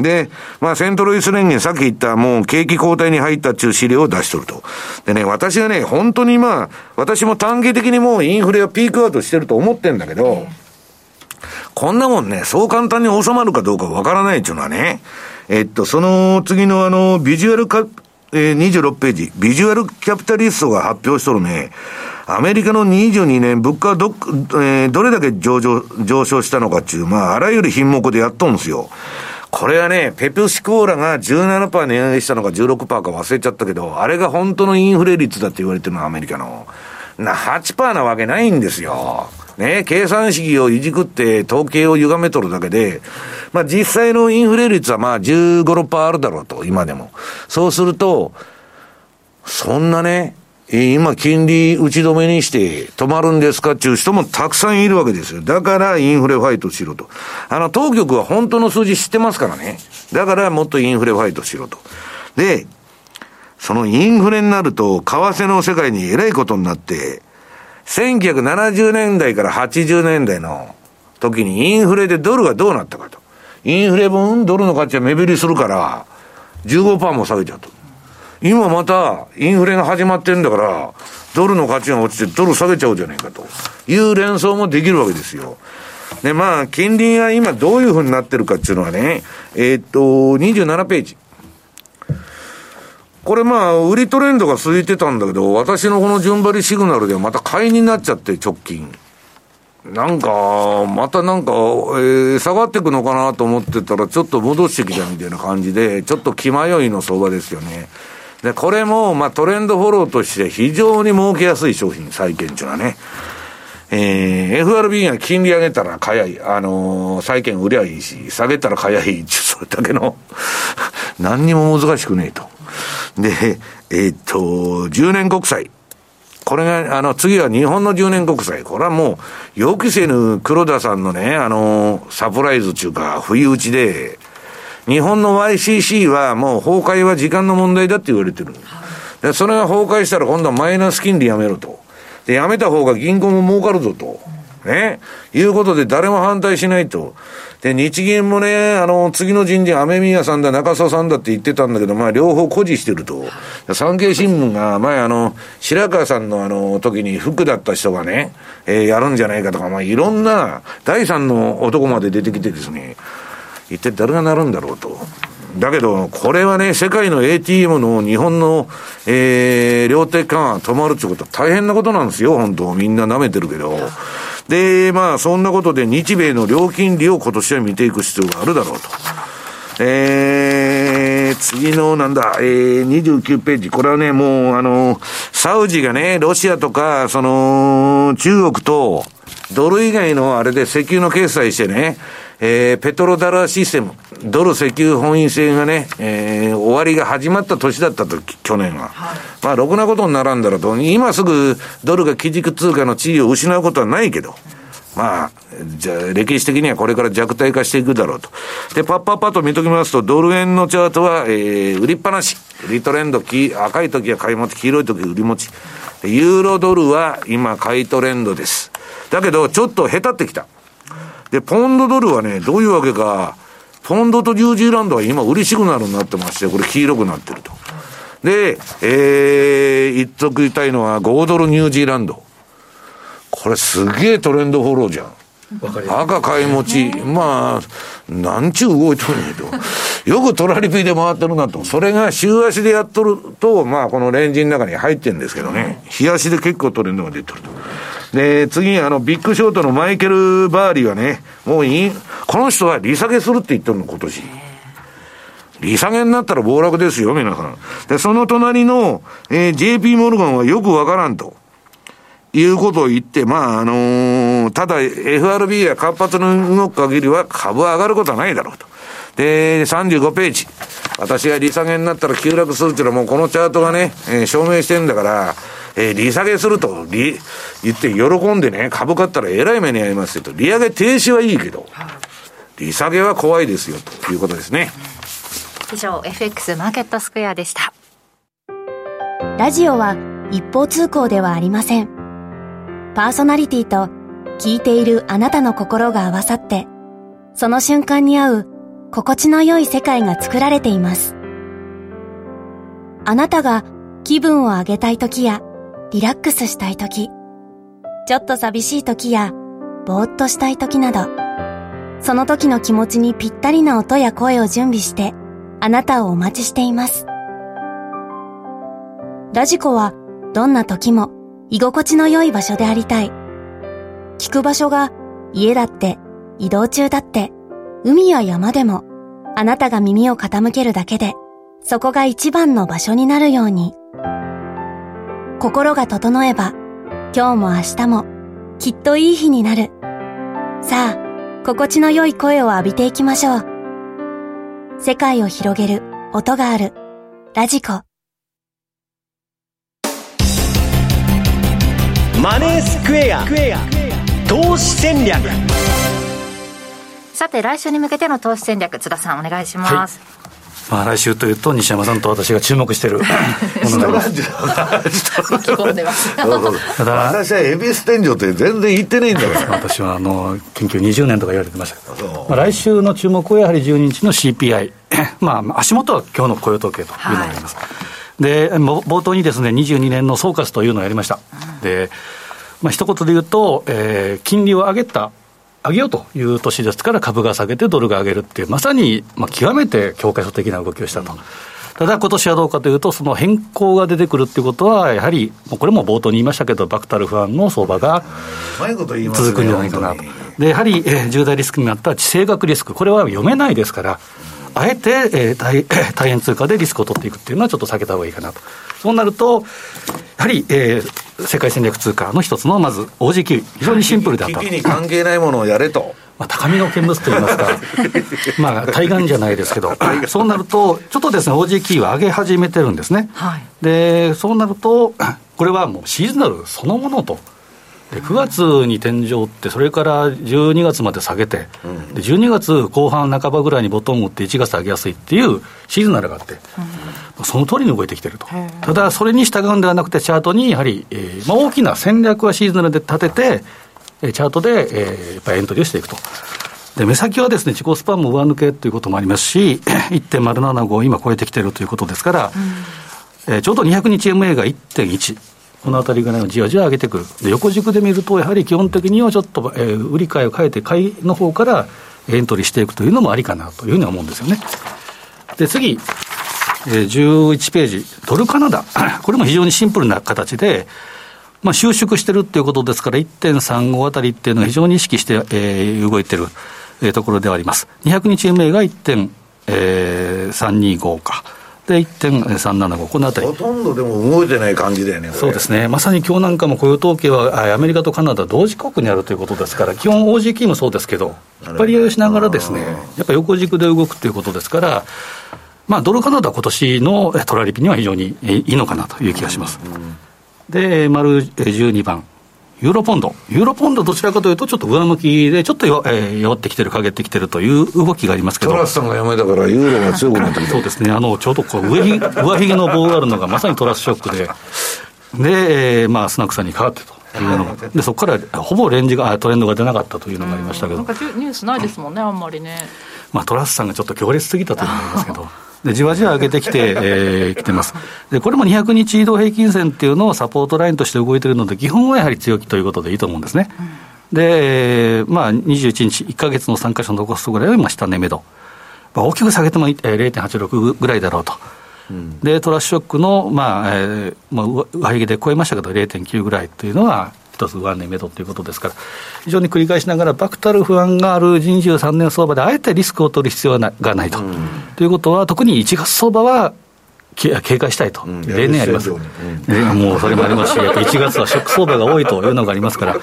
で、まあ、セントルイス連銀、さっき言った、もう景気後退に入ったっていう資料を出しとると。でね、私がね、本当にまあ、私も短期的にもうインフレはピークアウトしてると思ってんだけど、こんなもんね、そう簡単に収まるかどうかわからないっていうのはね、えっと、その次のあの、ビジュアルカえ、26ページ、ビジュアルキャピタリストが発表しとるね、アメリカの22年物価はど、えー、どれだけ上昇、上昇したのかっていう、まあ、あらゆる品目でやっとんですよ。これはね、ペプシコーラが17%値上げしたのか16%か忘れちゃったけど、あれが本当のインフレ率だって言われてるのはアメリカの。な、8%なわけないんですよ。ね、計算式をいじくって統計を歪めとるだけで、まあ実際のインフレ率はまあ15、6%あるだろうと、今でも。そうすると、そんなね、今金利打ち止めにして止まるんですかっていう人もたくさんいるわけですよ。だからインフレファイトしろと。あの、当局は本当の数字知ってますからね。だからもっとインフレファイトしろと。で、そのインフレになると、為替の世界にえらいことになって、1970年代から80年代の時にインフレでドルがどうなったかと。インフレ分ドルの価値は目減りするから、15%も下げちゃうと。今またインフレが始まってるんだから、ドルの価値が落ちてドル下げちゃうじゃないかという連想もできるわけですよ。で、まあ、金利が今どういうふうになってるかっていうのはね、えー、っと、27ページ。これまあ、売りトレンドが続いてたんだけど、私のこの順張りシグナルではまた買いになっちゃって、直近。なんか、またなんか、えー、下がってくのかなと思ってたら、ちょっと戻してきたみたいな感じで、ちょっと気迷いの相場ですよね。で、これも、まあ、トレンドフォローとして非常に儲けやすい商品、債券っていうのはね。えー、FRB が金利上げたら早い。あのー、債券売りゃいいし、下げたら早い。それだけの 何にも難しくねえと。で、えー、っと、10年国債。これが、あの、次は日本の10年国債。これはもう、予期せぬ黒田さんのね、あの、サプライズっていうか、不意打ちで、日本の YCC はもう崩壊は時間の問題だって言われてる。で、それが崩壊したら今度はマイナス金利やめろと。で、やめた方が銀行も儲かるぞと。ね。いうことで誰も反対しないと。で、日銀もね、あの、次の人事、雨宮さんだ、中曽さんだって言ってたんだけど、まあ、両方誇示してると。産経新聞が、前あの、白川さんのあの、時に副だった人がね、えー、やるんじゃないかとか、まあ、いろんな、第三の男まで出てきてですね、一体誰がなるんだろうと。だけど、これはね、世界の ATM の日本の、えー、量的緩和止まるってことは大変なことなんですよ、本当みんな舐めてるけど。で、まあ、そんなことで日米の料金利を今年は見ていく必要があるだろうと。えー、次のなんだ、えー、29ページ。これはね、もう、あの、サウジがね、ロシアとか、その、中国と、ドル以外のあれで石油の決済してね、えー、ペトロダラーシステム、ドル石油本位制がね、えー、終わりが始まった年だったと、去年は。はい、まあ、ろくなことにならんだろうと。今すぐドルが基軸通貨の地位を失うことはないけど、まあ、じゃあ、歴史的にはこれから弱体化していくだろうと。で、パッパッパと見ときますと、ドル円のチャートは、えー、売りっぱなし。売りトレンド、赤い時は買い持ち、黄色い時は売り持ち。ユーロドルは今買いトレンドです。だけど、ちょっと下手ってきた。で、ポンドドルはね、どういうわけか、ポンドとニュージーランドは今売りシグナルになってまして、これ黄色くなってると。で、えー、言っときたいのは5ドルニュージーランド。これすげえトレンドフォローじゃん。赤買い持ち、まあ、なんちゅう動いとるんやと。よくトラリピで回ってるなと。それが週足でやっとると、まあ、このレンジの中に入ってるんですけどね。日足で結構トレンドが出てると。で、次、あの、ビッグショートのマイケル・バーリーはね、もういい、この人は利下げするって言ってるの、今年。利下げになったら暴落ですよ、皆さん。で、その隣の、えー、JP モルガンはよくわからんと。いうことを言って、まあ、あのー、ただ FRB が活発に動く限りは株は上がることはないだろうと。で、35ページ。私が利下げになったら急落するっていうのはもうこのチャートがね、えー、証明してるんだから、えー、利下げすると、利、言って喜んでね、株買ったらえらい目に遭いますよと。利上げ停止はいいけど、利下げは怖いですよ、ということですね。以上、FX マーケットスクエアでした。ラジオは一方通行ではありません。パーソナリティと聞いているあなたの心が合わさって、その瞬間に合う心地の良い世界が作られています。あなたが気分を上げたい時やリラックスしたい時、ちょっと寂しい時や、ぼーっとしたい時など、その時の気持ちにぴったりな音や声を準備して、あなたをお待ちしています。ラジコは、どんな時も、居心地の良い場所でありたい。聞く場所が、家だって、移動中だって、海や山でも、あなたが耳を傾けるだけで、そこが一番の場所になるように。心が整えば、今日も明日もきっといい日になる。さあ、心地の良い声を浴びていきましょう。世界を広げる音がある。ラジコ。マネースクエア投資戦略さて来週に向けての投資戦略津田さんお願いします、はまあ、来週というと西山さんと私が注目している ものが ただ私は恵比寿天井って全然行ってないんだから。私はあの研究20年とか言われてましたけど、まあ、来週の注目はやはり12日の CPI まあ足元は今日の雇用統計というのがあります、はい、で冒頭にですね22年の総括というのをやりました、うん、でまあ一言で言うと、えー、金利を上げた上げようという年ですから株が下げてドルが上げるっていう、まさに、まあ、極めて教科書的な動きをしたと。ただ今年はどうかというと、その変更が出てくるっていうことは、やはり、これも冒頭に言いましたけど、バクタル不安の相場が続くんじゃないかなと。で、やはり、えー、重大リスクになった地政学リスク、これは読めないですから、あえて、えー、大 大変通貨でリスクを取っていくっていうのはちょっと避けた方がいいかなと。そうなると、やはり、えー、世界戦略通貨の一つの、まず、OG 非常にシンプルだった。危機に関係ないものをやれと。まあ、高みの見物といいますか、まあ、対岸じゃないですけど、そうなると、ちょっとですね、OG キーは上げ始めてるんですね。はい、で、そうなると、これはもうシーズナルそのものと。で9月に天井って、それから12月まで下げて、うん、で12月後半半ばぐらいにボトム打って、1月上げやすいっていうシーズナルがあって、うん、その通りに動いてきてると、ただ、それに従うんではなくて、チャートにやはり、えーまあ、大きな戦略はシーズナルで立てて、チャートで、えー、やっぱりエントリーをしていくと。で目先はですね、自己スパンも上抜けということもありますし、1.075今超えてきてるということですから、うん、えー、ちょうど200日 MA が1.1。このあたりぐらいをじわじわ上げてくる。横軸で見ると、やはり基本的にはちょっと、えー、売り買いを変えて、買いの方からエントリーしていくというのもありかなというふうに思うんですよね。で、次、えー、11ページ、ドルカナダ。これも非常にシンプルな形で、まあ、収縮してるっていうことですから、1.35あたりっていうのは非常に意識して、えー、動いてる、えー、ところではあります。200日 MA が1.325か。で、1.375、このあたり。ほとんどでも動いてない感じだよね、そうですね、まさに今日なんかも雇用統計はアメリカとカナダ同時刻にあるということですから、基本 OGK もそうですけど、引っ張り合いをしながらですね、やっぱ横軸で動くということですから、まあ、ドルカナダは、今年のトラリピには非常にいいのかなという気がします。で、丸12番。ユーロポンド、ユーロポンドどちらかというと、ちょっと上向きで、ちょっとよ、えー、弱ってきてる、陰ってきてるという動きがありますけど、トラスさんがやめたから、ユーロが強くなってきたそうですね、あのちょうどこう上ひ 上髭の棒があるのが、まさにトラスショックで、で、えー、まあ、スナックさんに変わってと。いうのでそこからほぼレンジがトレンドが出なかったというのがありましたけど、なんかニュースないですもんね、あんまりね。まあ、トラスさんがちょっと強烈すぎたというのがありますけど。でじわじわ上げてきて、えー、きてます。で、これも200日移動平均線っていうのをサポートラインとして動いているので、基本はやはり強気ということでいいと思うんですね。うん、で、まあ、21日、1か月の3か所残すぐらいは今、下値目処。まあ、大きく下げても0.86ぐらいだろうと。うん、で、トラッシュショックの、まあ、えー、まあ、上髭で超えましたけど、0.9ぐらいというのは、一つ上値目処ということですから、非常に繰り返しながら、バクタル不安がある23年相場で、あえてリスクを取る必要がないと。ということは、特に1月相場は警戒したいと、例年あります、うん、もうそれもありますし、1月はショック相場が多いというのがありますから、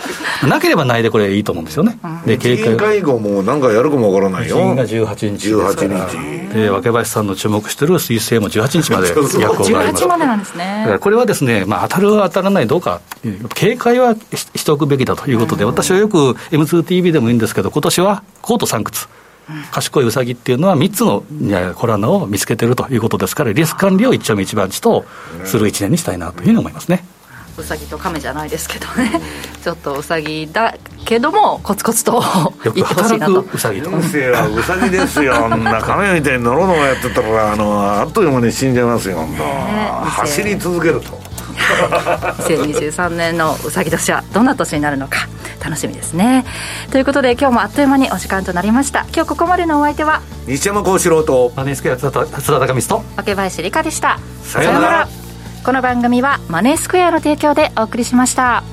なければないでこれいいと思うんですよね。で警戒会合もなんかやるかもわからないよ。が18日18日で、若林さんの注目している水星も18日まで 約行があります。18までなんですね。これはですね、まあ、当たる当たらないどうか、警戒はしておくべきだということで、私はよく M2TV でもいいんですけど、今年はコート3靴。賢いうさぎっていうのは、3つのコロナを見つけてるということですから、リスク管理を一丁目一番地とする1年にしたいなというふうに思いますね。うさぎと亀じゃないですけどね、ちょっとうさぎだけども、コツコツとよく働くうさぎとか。うさぎですよ、あんな亀みたいにのろのろやってたら、あのあっという間に死んじゃいますよ、ね、走り続けると。2023年のうさぎ年はどんな年になるのか楽しみですね。ということで今日もあっという間にお時間となりました。今日ここまでのお相手は西山幸四郎とマネースクエア津田高光と若林理香でした。さようなら。この番組はマネースクエアの提供でお送りしました。